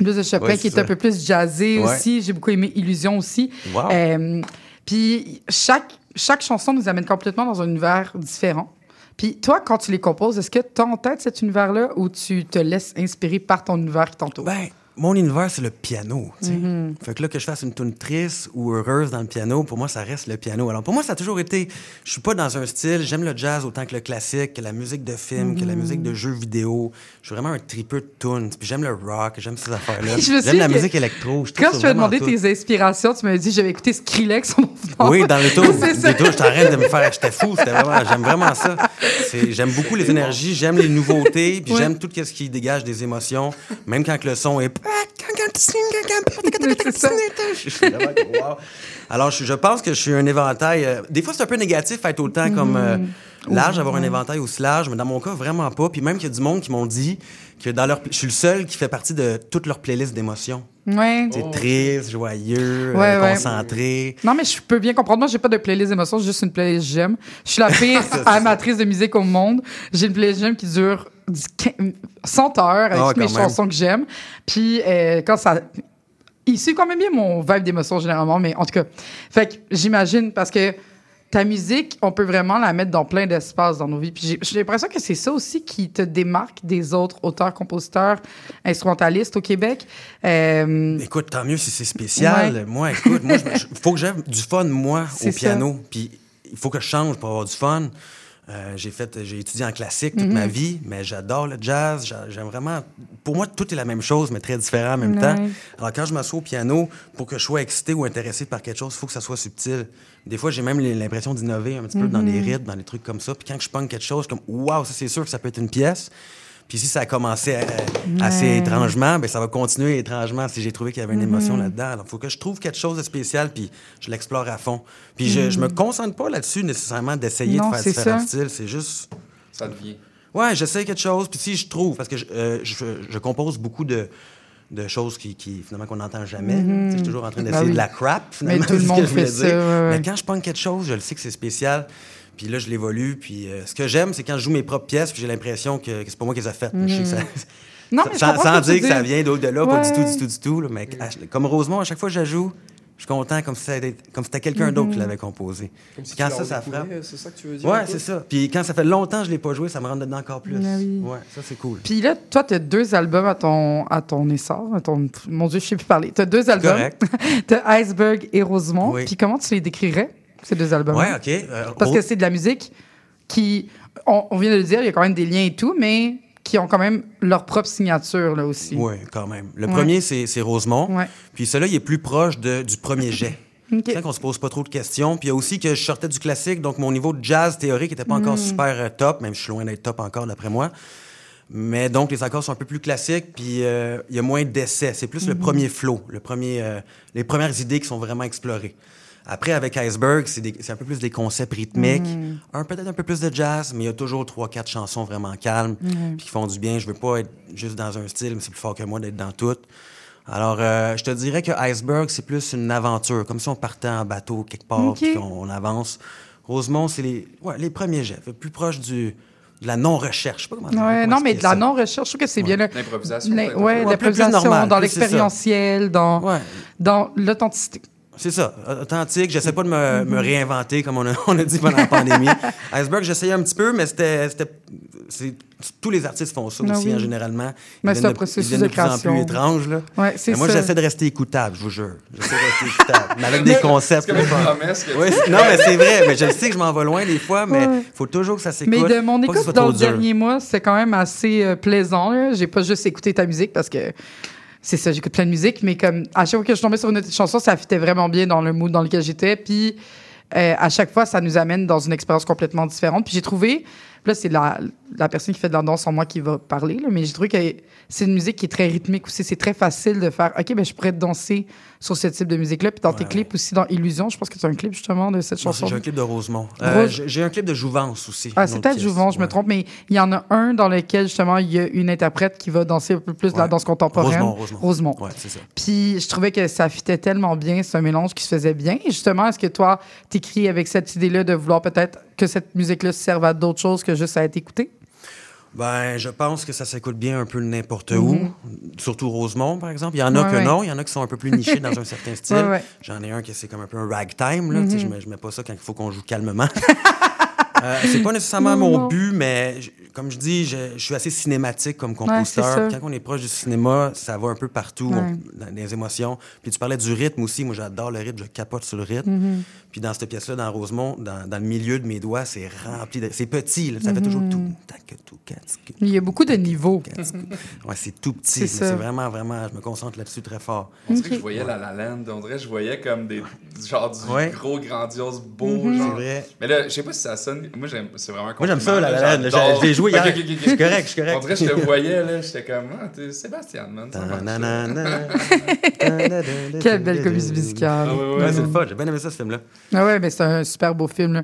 Blues de Chopin Ouais, qui est un peu plus jazzé Ouais. aussi. J'ai beaucoup aimé Illusion aussi. Wow. Euh, puis chaque, chaque chanson nous amène complètement dans un univers différent. Puis toi, quand tu les composes, est-ce que tu as en tête cet univers-là ou tu te laisses inspirer par ton univers qui t'entoure? Ben, mon univers, c'est le piano. tu sais. Mhm. Fait que là, que je fasse une tune triste ou heureuse dans le piano, pour moi, ça reste le piano. Alors, pour moi, ça a toujours été. Je suis pas dans un style. J'aime le jazz autant que le classique, que la musique de film, que la Mhm. musique de jeux vidéo. Je suis vraiment un tripeux de tunes. Puis j'aime le rock, j'aime ces affaires-là. J'aime la que musique électro. Je Quand je vraiment demandé tout. tes inspirations, tu m'as dit j'avais écouté Skrillex en venant. Oui, dans le tour. Je t'arrête de me faire. J'étais fou. C'était vraiment. J'aime vraiment ça. J'aime beaucoup les énergies. J'aime les nouveautés. Puis Ouais. j'aime tout ce qui dégage des émotions. Même quand le son est. Alors, je, je pense que je suis un éventail. euh, des fois, c'est un peu négatif être autant comme euh, large, avoir un éventail aussi large, mais dans mon cas, vraiment pas. Puis même qu'il y a du monde qui m'ont dit que dans leur. Je suis le seul qui fait partie de toute leur playlist d'émotions. Ouais. C'est triste, joyeux, euh, Ouais, concentré. Non, mais je peux bien comprendre. Moi, j'ai pas de playlist d'émotions, j'ai juste une playlist j'aime. Je suis la pire amatrice de musique au monde. J'ai une playlist j'aime qui dure du quin- 100 heures avec Ah, toutes mes même. chansons que j'aime. Puis euh, quand ça. Il suit quand même bien mon vibe d'émotion généralement, mais en tout cas. Fait que j'imagine parce que ta musique, on peut vraiment la mettre dans plein d'espaces dans nos vies. Puis j'ai- l'impression que c'est ça aussi qui te démarque des autres auteurs, compositeurs, instrumentalistes au Québec. Euh, Écoute, tant mieux si c'est spécial. Ouais. Moi, écoute, moi, il faut que j'aie du fun, moi, au piano. Puis il faut que je change pour avoir du fun. Euh, j'ai fait, j'ai étudié en classique toute Mhm. ma vie, mais j'adore le jazz. J'a- J'aime vraiment. Pour moi, tout est la même chose, mais très différent en même temps. Alors, quand je m'assois au piano, pour que je sois excité ou intéressé par quelque chose, il faut que ça soit subtil. Des fois, j'ai même l'impression d'innover un petit peu dans Mhm. les rythmes, dans des trucs comme ça. Puis quand je pogne quelque chose, je suis comme, waouh, ça, c'est sûr que ça peut être une pièce. Puis si ça a commencé euh, assez Ouais. étrangement, ben ça va continuer étrangement si j'ai trouvé qu'il y avait une émotion Mhm. là-dedans. Alors, il faut que je trouve quelque chose de spécial, puis je l'explore à fond. Puis je, je me Mhm. concentre pas là-dessus nécessairement d'essayer Non, de faire différents ça. styles. C'est juste... Ça devient. Ouais, j'essaie quelque chose, puis si je trouve, parce que je, euh, je, je compose beaucoup de de choses qui, qui finalement qu'on n'entend jamais. Mhm. Sais, Je suis toujours en train Ben d'essayer oui. de la crap Mais finalement. tout le c'est ce monde que je voulais fait ça, dire. ouais, ouais. Mais quand je pogne quelque chose, je le sais que c'est spécial. Puis là, je l'évolue. Puis euh, ce que j'aime, c'est quand je joue mes propres pièces, puis j'ai l'impression que, que c'est pas moi qui les ai faites. Je sais que ça- Mhm. Non, mais je sans, sans que dire que ça vient d'au-delà, pas du tout, Ouais. du tout, du tout. là, mais à- comme Rosemont, à chaque fois que je la joue, je suis content comme si c'était comme si c'était quelqu'un d'autre qui Mhm. l'avait composé. Comme si quand tu ça, ça frappe. c'est ça que tu veux dire, Ouais, peu? c'est ça. Puis quand ça fait longtemps que je l'ai pas joué, ça me rentre dedans encore plus. Ah oui. Ouais, ça c'est cool. Puis là, toi, tu as deux albums à ton, à ton essor. À ton, mon Dieu, je sais plus parler. Tu as deux albums. correct. tu as Iceberg et Rosemont. Oui. Puis comment tu les décrirais, ces deux albums Ouais, OK. Euh, Parce que c'est de la musique qui, on, on vient de le dire, il y a quand même des liens et tout, mais qui ont quand même leur propre signature là aussi. Oui, quand même. Le Ouais. premier, c'est c'est Rosemont. Ouais. Puis celui-là, il est plus proche de- du premier jet. OK. C'est qu'on se pose pas trop de questions. Puis il y a aussi que je sortais du classique, donc mon niveau de jazz théorique n'était pas encore Mm. super euh, top, même je suis loin d'être top encore, d'après moi. Mais donc, les accords sont un peu plus classiques, puis euh, il y a moins d'essais. C'est plus le Mhm. premier flow, le premier, euh, les premières idées qui sont vraiment explorées. Après, avec Iceberg, c'est un peu plus des concepts rythmiques, Mhm. un peut-être un peu plus de jazz, mais il y a toujours trois, quatre chansons vraiment calmes, puis qui font du bien. Je veux pas être juste dans un style, mais c'est plus fort que moi d'être dans tout. Alors, euh, je te dirais que Iceberg, c'est plus une aventure, comme si on partait en bateau quelque part, puis qu'on on avance. Rosemont, c'est les, ouais, les premiers jets, plus proche du, de la non-recherche. Je sais pas comment dire. Ouais, non, mais de la non-recherche, je trouve que c'est bien. là. L'improvisation, L'im- peut-être. Ouais, Ouais, l'improvisation, dans l'expérientiel, dans, Ouais. dans l'authenticité. C'est ça, authentique. J'essaie pas de me, me réinventer comme on a, on a dit pendant la pandémie. Iceberg, j'essayais un petit peu, mais c'était. Tous les artistes font ça Ah aussi, oui. hein, généralement. Mais c'est un de- processus de, de plus en création. plus étrange. Là. Ouais, Mais moi, j'essaie de rester écoutable, je vous jure. J'essaie de rester écoutable. Mais avec des concepts. C'est comme une promesse que Oui, c'est- non, mais c'est vrai. Mais je sais que je m'en vais loin des fois, mais il Ouais. faut toujours que ça s'écoute. Mais de mon écoute dans le dernier mois, c'est quand même assez euh, plaisant. J'ai pas juste écouté ta musique parce que c'est ça, j'écoute plein de musique, mais comme à chaque fois que je tombais sur une autre chanson, ça fitait vraiment bien dans le mood dans lequel j'étais. Puis euh, à chaque fois, ça nous amène dans une expérience complètement différente. Puis j'ai trouvé, là, c'est la, la personne qui fait de la danse en moi qui va parler, là, mais j'ai trouvé que c'est une musique qui est très rythmique aussi. C'est très facile de faire, OK, ben je pourrais danser sur ce type de musique-là. Puis dans tes clips aussi, dans Illusion, je pense que tu as un clip justement de cette chanson. J'ai un clip de Rosemont. Euh, Rose- j'ai un clip de Jouvence aussi. Ah, c'est peut-être. Jouvence, je me trompe, mais il y en a un dans lequel, justement, il y a une interprète qui va danser un peu plus de la danse contemporaine. Rosemont, Rosemont. Ouais, c'est ça. Puis je trouvais que ça fitait tellement bien, c'est un mélange qui se faisait bien. Et justement, est-ce que toi, t'écris avec cette idée-là de vouloir peut-être que cette musique-là serve à d'autres choses que juste à être écoutée? Ben, je pense que ça s'écoute bien un peu n'importe Mhm. où. Surtout Rosemont, par exemple. Il y en a Ouais, que ouais. non. Il y en a qui sont un peu plus nichés dans un certain style. Ouais. J'en ai un qui c'est comme un peu un ragtime. Là, Mhm. je, mets, je mets pas ça quand il faut qu'on joue calmement. Euh, c'est pas nécessairement Non, mon non. but, mais je- comme je dis, je, je suis assez cinématique comme compositeur. Quand on est proche du cinéma, ça va un peu partout, Ouais. on- dans les émotions. Puis tu parlais du rythme aussi. Moi, j'adore le rythme, je capote sur le rythme. Mhm. Puis dans cette pièce-là, dans Rosemont, dans, dans le milieu de mes doigts, c'est rempli de. C'est petit, là, ça fait toujours tout. tac, Il y a beaucoup de niveaux. Ouais, c'est tout petit. C'est mais ça. C'est vraiment, vraiment, je me concentre là-dessus très fort. On dirait que je voyais La La Land. On dirait que je voyais comme des genre du Ouais. gros grandiose beau Mhm. genre. C'est vrai. Mais là, je sais pas si ça sonne. Moi j'aime c'est vraiment Moi, j'aime ça, La La Land. Je l'ai joué hier. Je suis correct, je suis correct. On dirait que je te voyais là, j'étais comme ah, t'es Sébastien man. Quelle belle comédie musicale. C'est le fun. J'ai bien aimé ça, ce film-là. Ah ouais, mais c'est un super beau film. Là.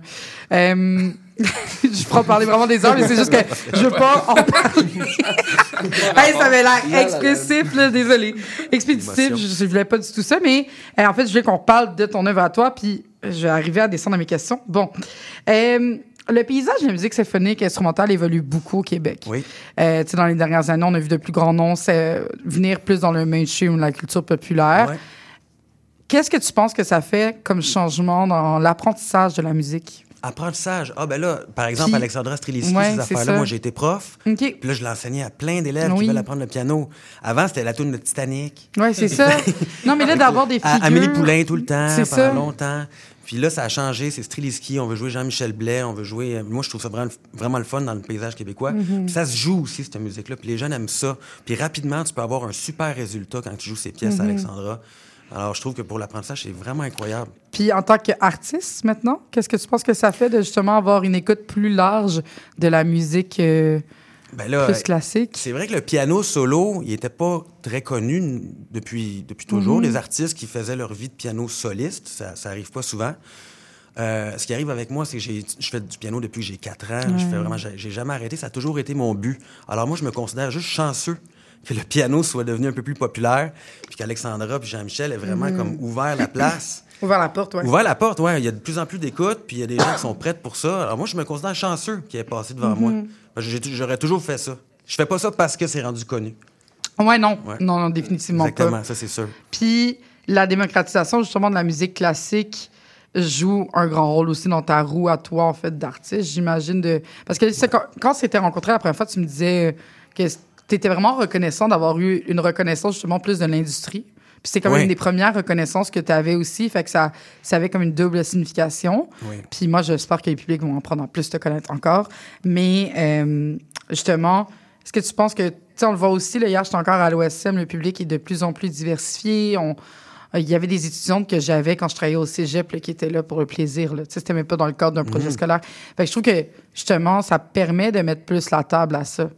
Euh, je pourrais parler vraiment des heures, mais c'est juste que je veux pas en parler. hey, ça avait l'air expressif, là, désolé. Expéditif, je, je voulais pas du tout ça, mais euh, en fait, je voulais qu'on parle de ton œuvre à toi, puis je vais arriver à descendre à mes questions. Bon. Euh, le paysage de la musique symphonique et instrumentale évolue beaucoup au Québec. Oui. Euh, tu sais, dans les dernières années, on a vu de plus grands noms c'est, venir plus dans le mainstream, la culture populaire. Ouais. Qu'est-ce que tu penses que ça fait comme changement dans l'apprentissage de la musique? Apprentissage. Ah, ben là, par exemple, Puis- Alexandra Streliski, Ouais, ces affaires-là, moi, j'ai été prof. OK. Puis là, je l'enseignais à plein d'élèves Oui. qui veulent apprendre le piano. Avant, c'était la tune de Titanic. Oui, c'est ça. Non, mais là, d'avoir des À figures... Amélie Poulain tout le temps, pendant ça. longtemps. Puis là, ça a changé. C'est Streliski. On veut jouer Jean-Michel Blais. On veut jouer. euh, Moi, je trouve ça vraiment, vraiment le fun dans le paysage québécois. Mhm. Puis ça se joue aussi, cette musique-là. Puis les jeunes aiment ça. Puis rapidement, tu peux avoir un super résultat quand tu joues ces pièces à Mhm. Alexandra. Alors, je trouve que pour l'apprentissage, c'est vraiment incroyable. Puis en tant qu'artiste, maintenant, qu'est-ce que tu penses que ça fait de justement avoir une écoute plus large de la musique euh, Ben là, plus classique? C'est vrai que le piano solo, il était pas très connu depuis, depuis toujours. Mhm. Les artistes qui faisaient leur vie de piano soliste, ça, ça arrive pas souvent. Euh, ce qui arrive avec moi, c'est que je fais du piano depuis que j'ai 4 ans. Je fais vraiment, j'ai jamais arrêté. Ça a toujours été mon but. Alors moi, je me considère juste chanceux que le piano soit devenu un peu plus populaire, puis qu'Alexandra puis Jean-Michel aient vraiment Mhm. comme ouvert la place. Ouvert la porte, oui. Ouvert la porte, ouais. Il y a de plus en plus d'écoute, puis il y a des gens qui sont prêts pour ça. Alors moi, je me considère chanceux qui est passé devant Mhm. moi. J'aurais toujours fait ça. Je fais pas ça parce que c'est rendu connu. Ouais, non. Ouais. Non, non, définitivement Exactement, pas. ça c'est sûr. Puis la démocratisation, justement, de la musique classique joue un grand rôle aussi dans ta roue à toi, en fait, d'artiste, j'imagine. de Parce que c'est quand, quand on s'était rencontrés la première fois, tu me disais que tu étais vraiment reconnaissant d'avoir eu une reconnaissance, justement, plus de l'industrie. Puis c'est comme Oui. une des premières reconnaissances que tu avais aussi, fait que ça, ça avait comme une double signification. Oui. Puis moi, j'espère que les publics vont en prendre en plus te connaître encore. Mais euh, justement, est-ce que tu penses que, tu sais, on le voit aussi, là, hier, j'étais encore à l'OSM, le public est de plus en plus diversifié. On, il y avait des étudiantes que j'avais quand je travaillais au cégep là, qui étaient là pour le plaisir. Là. Tu sais, c'était même pas dans le cadre d'un projet Mhm. scolaire. Fait que je trouve que, justement, ça permet de mettre plus la table à ça.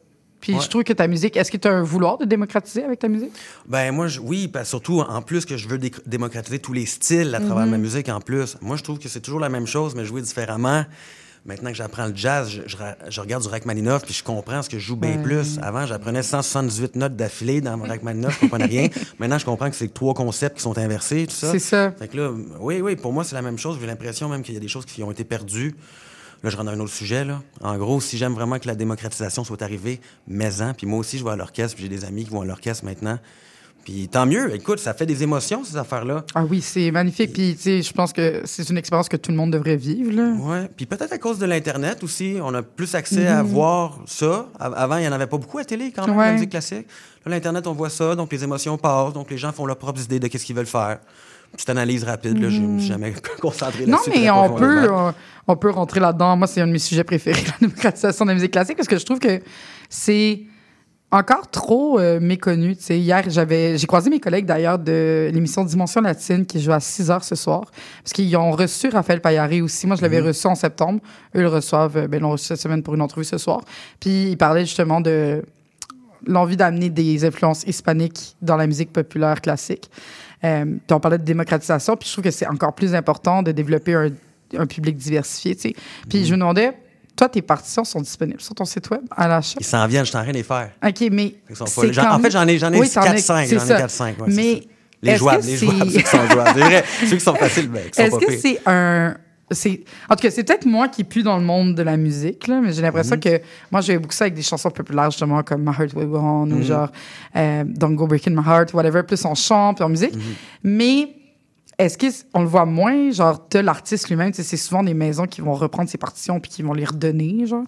Puis Ouais. je trouve que ta musique, est-ce que tu as un vouloir de démocratiser avec ta musique? Ben moi, je- oui, parce surtout en plus que je veux démocratiser tous les styles à travers Mhm. ma musique en plus. Moi, je trouve que c'est toujours la même chose, mais jouer différemment. Maintenant que j'apprends le jazz, je, je ra- je regarde du Rachmaninoff puis je comprends ce que je joue bien plus. Avant, j'apprenais 178 notes d'affilée dans mon Rachmaninoff, je comprenais rien. Maintenant, je comprends que c'est trois concepts qui sont inversés, tout ça. C'est ça. Fait que là, oui, oui, pour moi, c'est la même chose. J'ai l'impression même qu'il y a des choses qui ont été perdues. Là, je rentre dans un autre sujet. Là. En gros, si j'aime vraiment que la démocratisation soit arrivée, mais-en. Puis moi aussi, je vais à l'orchestre, puis j'ai des amis qui vont à l'orchestre maintenant. Puis tant mieux. Écoute, ça fait des émotions, ces affaires-là. Ah oui, c'est magnifique. Puis, tu sais, je pense que c'est une expérience que tout le monde devrait vivre, là. Ouais. Puis peut-être à cause de l'Internet aussi, on a plus accès à Mhm. voir ça. Avant, il n'y en avait pas beaucoup à télé, quand même, Ouais. la musique classique. Là, l'Internet, on voit ça, donc les émotions passent, donc les gens font leurs propres idées de qu'est-ce qu'ils veulent faire. Petite analyse rapide, là, je ne me suis jamais concentré Non, là-dessus. mais très on peut, profondément. on, on peut rentrer là-dedans. Moi, c'est un de mes sujets préférés, la démocratisation de la musique classique, parce que je trouve que c'est encore trop euh, méconnu. Hier, j'avais, j'ai croisé mes collègues d'ailleurs de l'émission Dimension Latine qui joue à 6 heures ce soir, parce qu'ils ont reçu Raphaël Payaré aussi. Moi, je l'avais Mhm. reçu en septembre. Eux le reçoivent, euh, ben, l'ont reçu cette semaine pour une entrevue ce soir. Puis ils parlaient justement de l'envie d'amener des influences hispaniques dans la musique populaire classique. Euh, on parlait de démocratisation, puis je trouve que c'est encore plus important de développer un, un public diversifié, tu sais. Puis Mhm. je me demandais, toi, tes partitions sont disponibles sur ton site web à l'achat? Ils s'en viennent, je suis en train de les faire. OK, mais pas quand en fait, j'en ai, j'en ai Oui, t'en as- 4-5. c'est J'en ai ça. 4-5. ouais, c'est mais. Les jouables, les jouables, ceux qui sont jouables. C'est vrai, ceux qui sont faciles, ben, qui sont Est-ce que c'est un... C'est... En tout cas, c'est peut-être moi qui pue dans le monde de la musique, là, mais j'ai l'impression Mhm. que moi, j'ai beaucoup ça avec des chansons populaires, justement, comme My Heart Will Go On ou Mhm. genre euh, Don't Go Breaking My Heart, whatever, plus on chante, puis en musique. Mhm. Mais est-ce qu'on le voit moins, genre, de l'artiste lui-même, c'est souvent des maisons qui vont reprendre ses partitions puis qui vont les redonner, genre.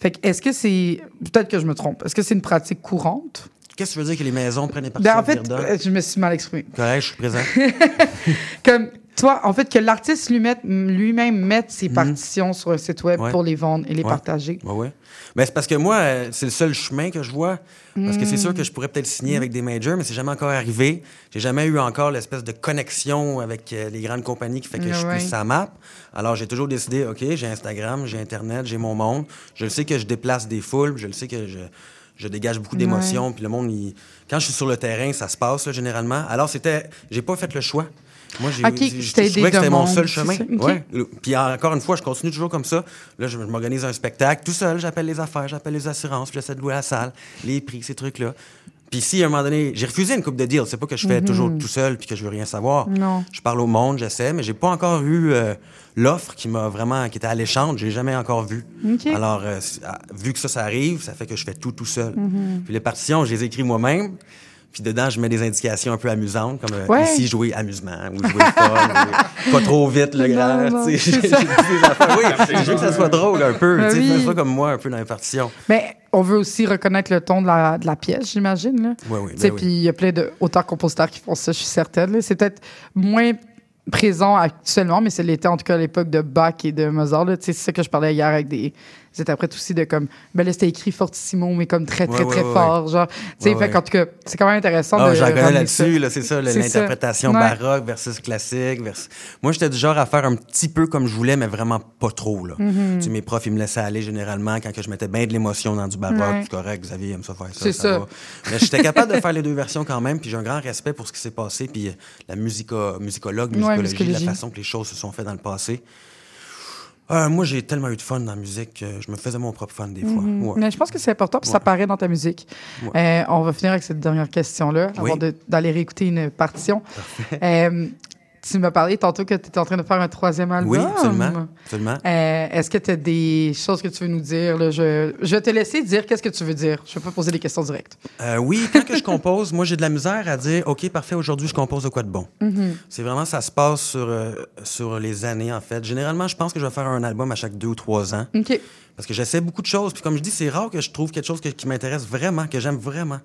Fait que est-ce que c'est... Peut-être que je me trompe. Est-ce que c'est une pratique courante? Qu'est-ce que tu veux dire que les maisons prennent les partitions Ben, en fait, euh, je me suis mal exprimée. Correct, je suis présent. Comme toi, en fait, que l'artiste lui mette- lui-même mette ses partitions sur un site web Mhm. Ouais. pour les vendre et les Ouais. partager. Oui, oui. Mais c'est parce que moi, euh, c'est le seul chemin que je vois. Parce que c'est Mm. sûr que je pourrais peut-être signer avec des majors, mais c'est jamais encore arrivé. J'ai jamais eu encore l'espèce de connexion avec euh, les grandes compagnies qui fait que je Ouais. puisse sa map. Alors, j'ai toujours décidé, OK, j'ai Instagram, j'ai Internet, j'ai mon monde. Je le sais que je déplace des foules, je le sais que je, je dégage beaucoup d'émotions. Puis le monde, il- quand je suis sur le terrain, ça se passe, là, généralement. Alors, c'était... J'ai pas fait le choix. Moi, j'ai Ok, j'ai- tu je trouvais que c'était mon seul chemin. Ouais. Puis encore une fois, je continue toujours comme ça. Là, je, je m'organise un spectacle tout seul, j'appelle les affaires, j'appelle les assurances, puis j'essaie de louer la salle, les prix, ces trucs-là. Puis si, à un moment donné, j'ai refusé une coupe de deals, c'est pas que je fais Mhm. toujours tout seul puis que je veux rien savoir. Non. Je parle au monde, j'essaie, mais j'ai pas encore eu euh, l'offre qui m'a vraiment, qui était alléchante, j'ai jamais encore vu. Alors, euh, ah, vu que ça, ça arrive, ça fait que je fais tout tout seul. Mhm. Puis les partitions, je les écris moi-même. Puis dedans, je mets des indications un peu amusantes, comme euh, Ouais. ici, jouer amusement, ou jouer fun, ou pas trop vite, le grand. tu sais. Oui, je veux que ça soit drôle un peu. Ben tu sais, oui. ça comme moi, un peu dans les partitions. Mais on veut aussi reconnaître le ton de la, de la pièce, j'imagine. Oui, Tu sais, ben oui. Puis il y a plein d'auteurs-compositeurs qui font ça, je suis certaine. C'est peut-être moins présent actuellement, mais c'est l'était en tout cas à l'époque de Bach et de Mozart. là. Tu sais, C'est ça que je parlais hier avec des, des interprètes aussi de comme, ben là c'était écrit fortissimo, mais comme très, très, Ouais, très ouais, fort. Genre, tu sais, fait qu'en tout cas, c'est quand même intéressant Ah, de. j'en connais là-dessus, là, c'est ça, l'interprétation baroque versus classique. versus- Moi, j'étais du genre à faire un petit peu comme je voulais, mais vraiment pas trop. Là. Mhm. Tu sais, mes profs, ils me laissaient aller généralement quand que je mettais bien de l'émotion dans du baroque. C'est correct, Xavier aime ça faire ça. C'est ça. va. Mais j'étais capable de faire les deux versions quand même, puis j'ai un grand respect pour ce qui s'est passé, puis euh, la musica, musicologue, musicologie. la façon que les choses se sont faites dans le passé. Euh, moi, j'ai tellement eu de fun dans la musique que je me faisais mon propre fun des fois. Mhm. Ouais. Mais je pense que c'est important, puis ça paraît dans ta musique. Ouais. Euh, on va finir avec cette dernière question-là, avant d'aller réécouter une partition. Euh, tu m'as parlé tantôt que tu étais en train de faire un troisième album. Oui, absolument. absolument. Euh, Est-ce que tu as des choses que tu veux nous dire? là? Je, je vais te laisser dire qu'est-ce que tu veux dire. Je ne vais pas poser des questions directes. Euh, oui, quand que je compose, moi, j'ai de la misère à dire, OK, parfait, aujourd'hui, je compose de quoi de bon. Mhm. C'est vraiment, ça se passe sur, euh, sur les années, en fait. Généralement, je pense que je vais faire un album à chaque deux ou trois ans. OK. Parce que j'essaie beaucoup de choses. Puis comme je dis, c'est rare que je trouve quelque chose que- qui m'intéresse vraiment, que j'aime vraiment.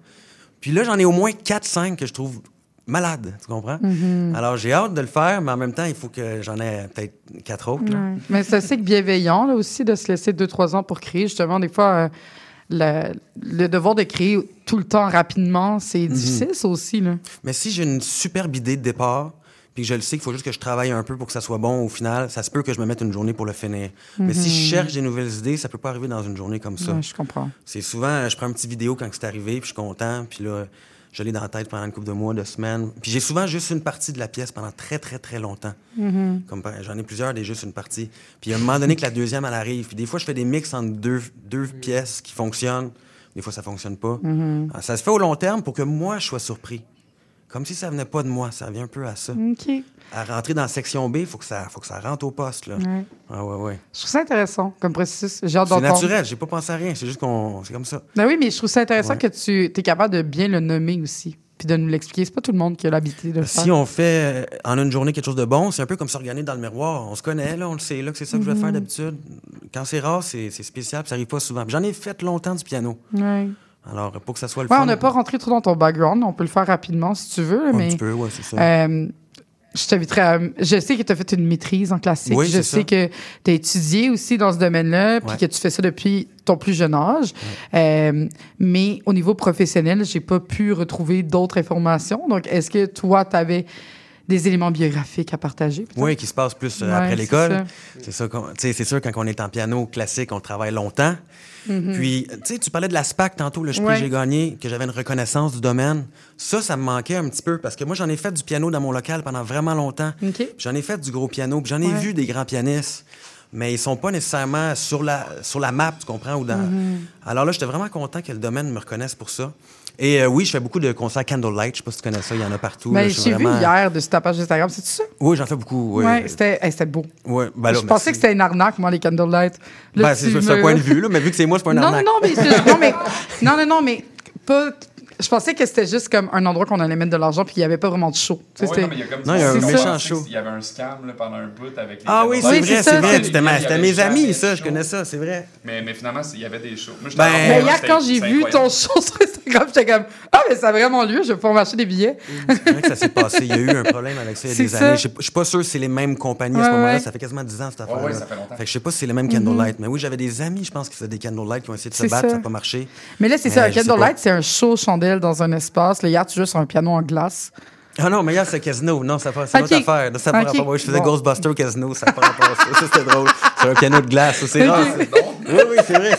Puis là, j'en ai au moins 4-5 que je trouve malades, tu comprends? Mhm. Alors, j'ai hâte de le faire, mais en même temps, il faut que j'en ai peut-être quatre autres. Ouais. Mais c'est assez bienveillant là, aussi de se laisser deux, trois ans pour créer. Justement, des fois, euh, le, le devoir de créer tout le temps rapidement, c'est Mhm. difficile, ça aussi. Là. Mais si j'ai une superbe idée de départ, puis que je le sais qu'il faut juste que je travaille un peu pour que ça soit bon au final, ça se peut que je me mette une journée pour le finir. Mais si je Mhm. cherche des nouvelles idées, ça peut pas arriver dans une journée comme ça. Ouais, je comprends. C'est souvent, je prends une petite vidéo quand c'est arrivé, puis je suis content, puis là, je l'ai dans la tête pendant une couple de mois, de semaines. Puis j'ai souvent juste une partie de la pièce pendant très, très, très longtemps. Mhm. Comme par- j'en ai plusieurs, des juste une partie. Puis à un moment donné que la deuxième, elle arrive. Puis des fois, je fais des mix entre deux, deux pièces qui fonctionnent. Des fois, ça fonctionne pas. Mhm. Ah, Ça se fait au long terme pour que moi, je sois surpris. Comme si ça venait pas de moi. Ça vient un peu à ça. OK. À rentrer dans la section B, il faut, que ça- faut que ça rentre au poste. Là. Ouais. Ah ouais, ouais. Je trouve ça intéressant comme processus. C'est naturel, j'ai pas pensé à rien. C'est juste qu'on. C'est comme ça. Ben oui, mais je trouve ça intéressant Ouais. que tu es capable de bien le nommer aussi. Puis de nous l'expliquer. C'est pas tout le monde qui a l'habitude de le faire. Si on fait euh, en une journée quelque chose de bon, c'est un peu comme se regarder dans le miroir. On se connaît, là, on le sait, là, que c'est ça que je vais Mhm. faire d'habitude. Quand c'est rare, c'est spécial, puis ça arrive pas souvent. J'en ai fait longtemps du piano. Ouais. Alors, pour que ça soit le Ouais, fun. on n'a pas rentré trop dans ton background. On peut le faire rapidement si tu veux. Un mais, petit peu, ouais, c'est ça. euh, je t'inviterais à- Je sais que tu as fait une maîtrise en classique. Oui, je sais ça. que tu as étudié aussi dans ce domaine-là, puis Ouais. que tu fais ça depuis ton plus jeune âge. Euh, mais au niveau professionnel, j'ai pas pu retrouver d'autres informations. Donc, est-ce que toi, tu avais des éléments biographiques à partager? Oui, qui se passe plus euh, Ouais, après l'école. C'est ça. sûr, quand on est en piano classique, on travaille longtemps. Mhm. Puis, tu sais, tu parlais de la SPAC tantôt, le prix Ouais. que j'ai gagné, que j'avais une reconnaissance du domaine. Ça, ça me manquait un petit peu parce que moi, j'en ai fait du piano dans mon local pendant vraiment longtemps. J'en ai fait du gros piano, j'en ai Ouais. vu des grands pianistes, mais ils sont pas nécessairement sur la, sur la map, tu comprends? Ou dans... Mhm. Alors là, j'étais vraiment content que le domaine me reconnaisse pour ça. Et euh, oui, je fais beaucoup de concerts candlelight. Je sais pas si tu connais ça, il y en a partout. Ben, j'ai vu vraiment- hier de ta page Instagram, c'est ça? Oui, j'en fais beaucoup. Oui, Ouais, c'était hey, beau. Ouais, ben là, je pensais que c'était une arnaque, moi, les candlelight. Ben, c'est me- un point de vue, là, mais vu que c'est moi, c'est pas un non, arnaque. non, non, mais, non, mais non, non, mais pas. Je pensais que c'était juste comme un endroit qu'on allait mettre de l'argent puis il n'y avait pas vraiment de show. Tu sais, Ouais, c'était- non, mais il y a comme Non, il y a un méchant show. Il y avait un scam là, pendant un bout avec les Ah oui, c'est vrai, c'est vrai. c'est- C'était mes amis, ça, je connais ça, c'est vrai. Mais, mais finalement, il y avait des shows. Moi, Ben- en- Mais hier, quand j'ai vu ton show sur Instagram, j'étais comme Ah, mais ça a vraiment lieu, je vais pouvoir m'acheter des billets. C'est vrai que ça s'est passé. Il y a eu un problème avec ça il y a des années. Je suis pas sûr que c'est les mêmes compagnies à ce moment-là. Ça fait quasiment 10 ans, cette Ouais, affaire-là. ouais, ça fait longtemps. Fait que je sais pas si c'est les mêmes candlelight. Mais oui, j'avais des amis, je pense, qui faisaient des candlelight qui ont essayé de se battre, ça. n'a pas marché. Mais là, c'est Mais ça, candlelight, c'est un show chandelle dans un espace. Là, hier, tu joues sur un piano en glace. Ah non, mais hier, c'est casino. Non, ça pas- c'est une Ok. autre affaire. Ça pas. Moi, je faisais Bon. Ghostbuster au casino. Ça pas rapport ça. Ça, c'était drôle. C'est un piano de glace. C'est Ok. rare. Oui, oui, c'est vrai.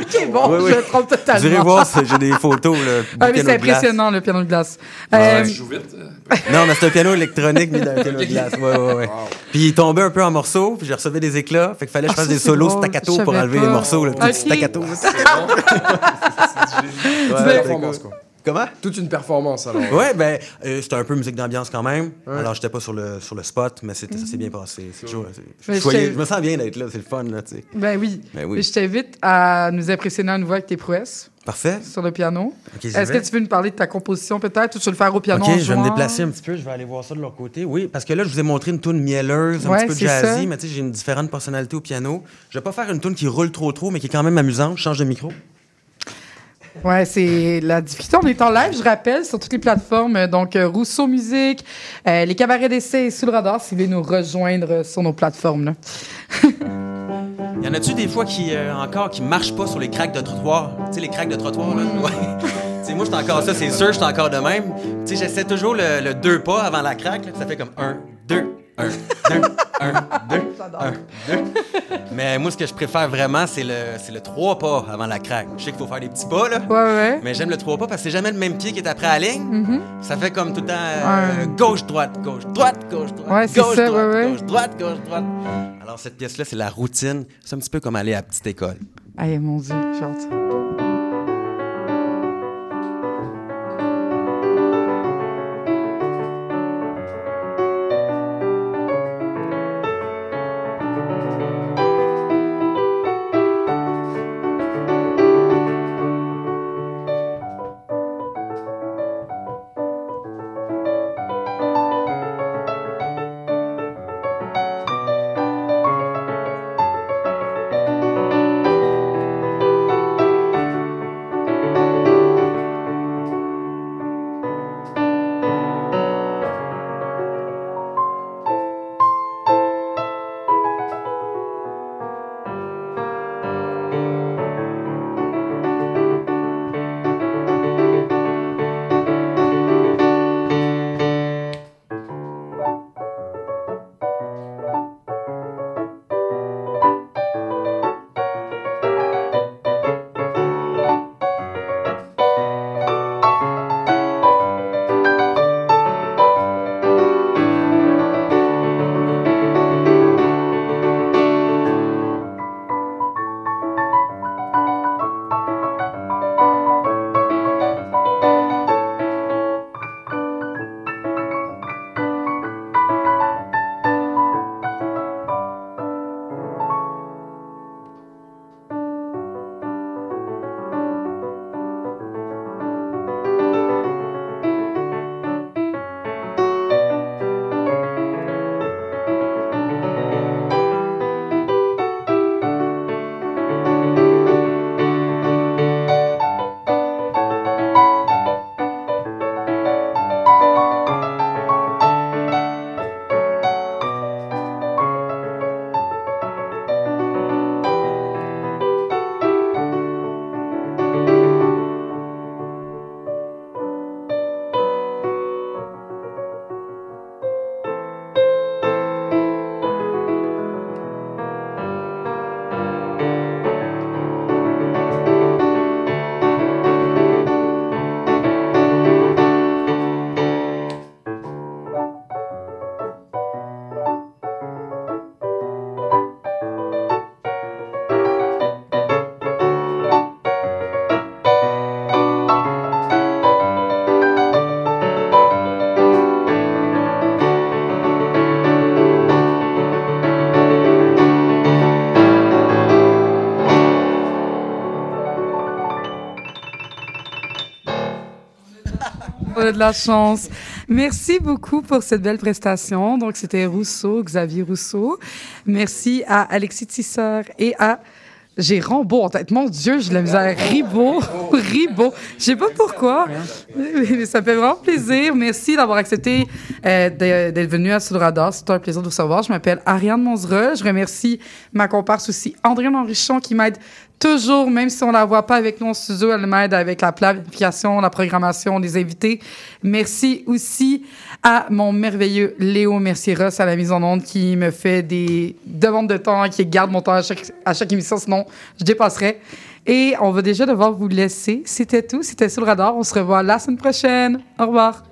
OK, bon, Oui, oui. je me trompe totalement. Vous irez voir, j'ai des photos. Là, Ah, mais piano c'est de glace. impressionnant, le piano de glace. Ah Euh, ouais. Je joue vite. euh, Non, mais c'est un piano électronique mis dans un piano de glace. Ouais, ouais, ouais. Puis il tombait un peu en morceaux, puis j'ai recevais des éclats. Fait qu'il fallait que je Ah, fasse ça, des solos staccato pour enlever pas. les morceaux, Ok. staccato. Ouais, c'est performance, cool. Comment? Toute une performance, alors. Ouais, ben, euh, c'était un peu musique d'ambiance quand même. Ouais. Alors, j'étais pas sur le, sur le spot, mais c'était, ça s'est bien passé. C'est toujours- c'est- je, me sens bien d'être là, c'est le fun, là, tu sais. Ben oui. Ben oui. Je t'invite à nous impressionner à nouveau avec tes prouesses Parfait. sur le piano. Ok, j'y Est-ce que vais. tu veux nous parler de ta composition peut-être ou tu veux le faire au piano Ok, en je vais me jouant? déplacer un petit peu, je vais aller voir ça de leur côté. Oui, parce que là, je vous ai montré une tune mielleuse, un Ouais, petit peu c'est ça. jazzy, mais tu sais, j'ai une différente personnalité au piano. Je vais pas faire une tune qui roule trop trop, mais qui est quand même amusante. Je change de micro. Ouais, c'est la difficulté. On est en live, je rappelle, sur toutes les plateformes. euh, Donc, euh, Rousseau Musique, euh, les cabarets d'essai et sous le radar, si vous voulez nous rejoindre sur nos plateformes. là. Y en a-tu des fois qui, euh, encore, qui marchent pas sur les craques de trottoir? Tu sais, les craques de trottoir, là? Ouais. tu sais, moi, j'étais encore ça, c'est sûr, j'étais encore de même. Tu sais, j'essaie toujours le, le deux pas avant la craque, là, ça fait comme un, deux, un, deux, un, deux, un, deux. Mais moi, ce que je préfère vraiment, c'est le, c'est le trois pas avant la craque. Je sais qu'il faut faire des petits pas, là. Ouais, ouais. Mais j'aime le trois pas parce que c'est jamais le même pied qui est après la ligne. Mhm. Ça fait comme tout le temps euh, Ouais. gauche, droite, gauche, droite, gauche, droite, Ouais, c'est gauche, ça, droite, ouais, ouais. gauche, droite, gauche, droite. Alors, cette pièce-là, c'est la routine. C'est un petit peu comme aller à la petite école. Aïe, mon Dieu, j'ai de la chance. Merci beaucoup pour cette belle prestation. Donc, c'était Rousseau, Xavier Rousseau. Merci à Alexis Tisseur et à j'ai Rambo en tête. Mon Dieu, de la misère. Ribaud. Ribaud. Je sais pas pourquoi, mais ça fait vraiment plaisir. Merci d'avoir accepté euh, d'être venu à le Radar. C'est un plaisir de vous savoir. Je m'appelle Ariane Monzereux. Je remercie ma comparse aussi, Andréane Henrichon, qui m'aide toujours, même si on la voit pas avec nous studio, elle m'aide avec la planification, la programmation, les invités. Merci aussi à mon merveilleux Léo Mercier-Ross à la mise en onde qui me fait des demandes de temps, qui garde mon temps à chaque, à chaque émission, sinon je dépasserais. Et on va déjà devoir vous laisser. C'était tout. C'était sur le radar. On se revoit la semaine prochaine. Au revoir.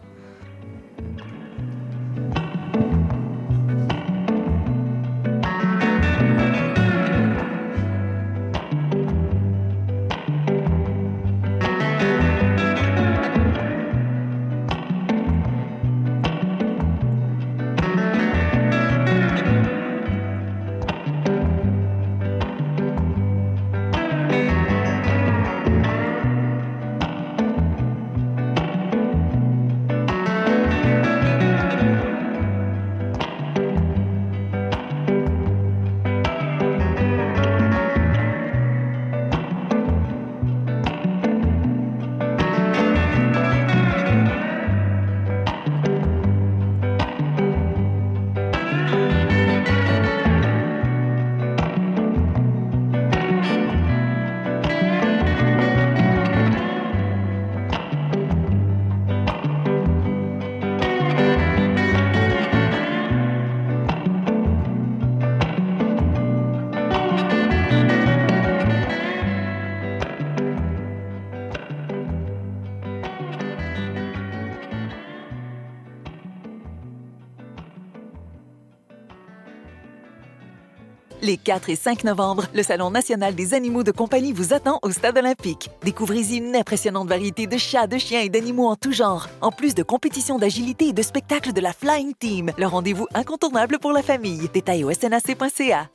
Les 4 et 5 novembre, le Salon national des animaux de compagnie vous attend au Stade olympique. Découvrez-y une impressionnante variété de chats, de chiens et d'animaux en tout genre, en plus de compétitions d'agilité et de spectacles de la Flying Team, le rendez-vous incontournable pour la famille. Détails au snac.ca.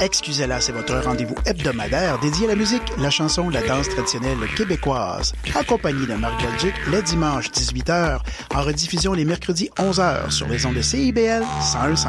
Excusez-la, c'est votre rendez-vous hebdomadaire dédié à la musique, la chanson, la danse traditionnelle québécoise. Accompagné de Marc Belgique les dimanches 18h, en rediffusion les mercredis 11h sur les ondes de CIBL 101.5.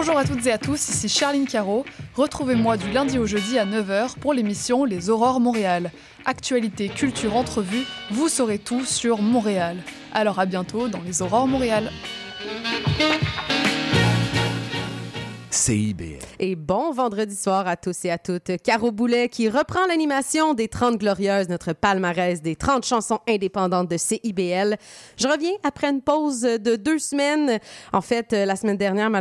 Bonjour à toutes et à tous, ici Charline Caro. Retrouvez-moi du lundi au jeudi à 9h pour l'émission Les Aurores Montréal. Actualité, culture, entrevue, vous saurez tout sur Montréal. Alors à bientôt dans Les Aurores Montréal. CIBL. Et bon vendredi soir à tous et à toutes. Caro Boulet qui reprend l'animation des 30 Glorieuses, notre palmarès des 30 chansons indépendantes de CIBL. Je reviens après une pause de deux semaines. En fait, la semaine dernière, malheureusement,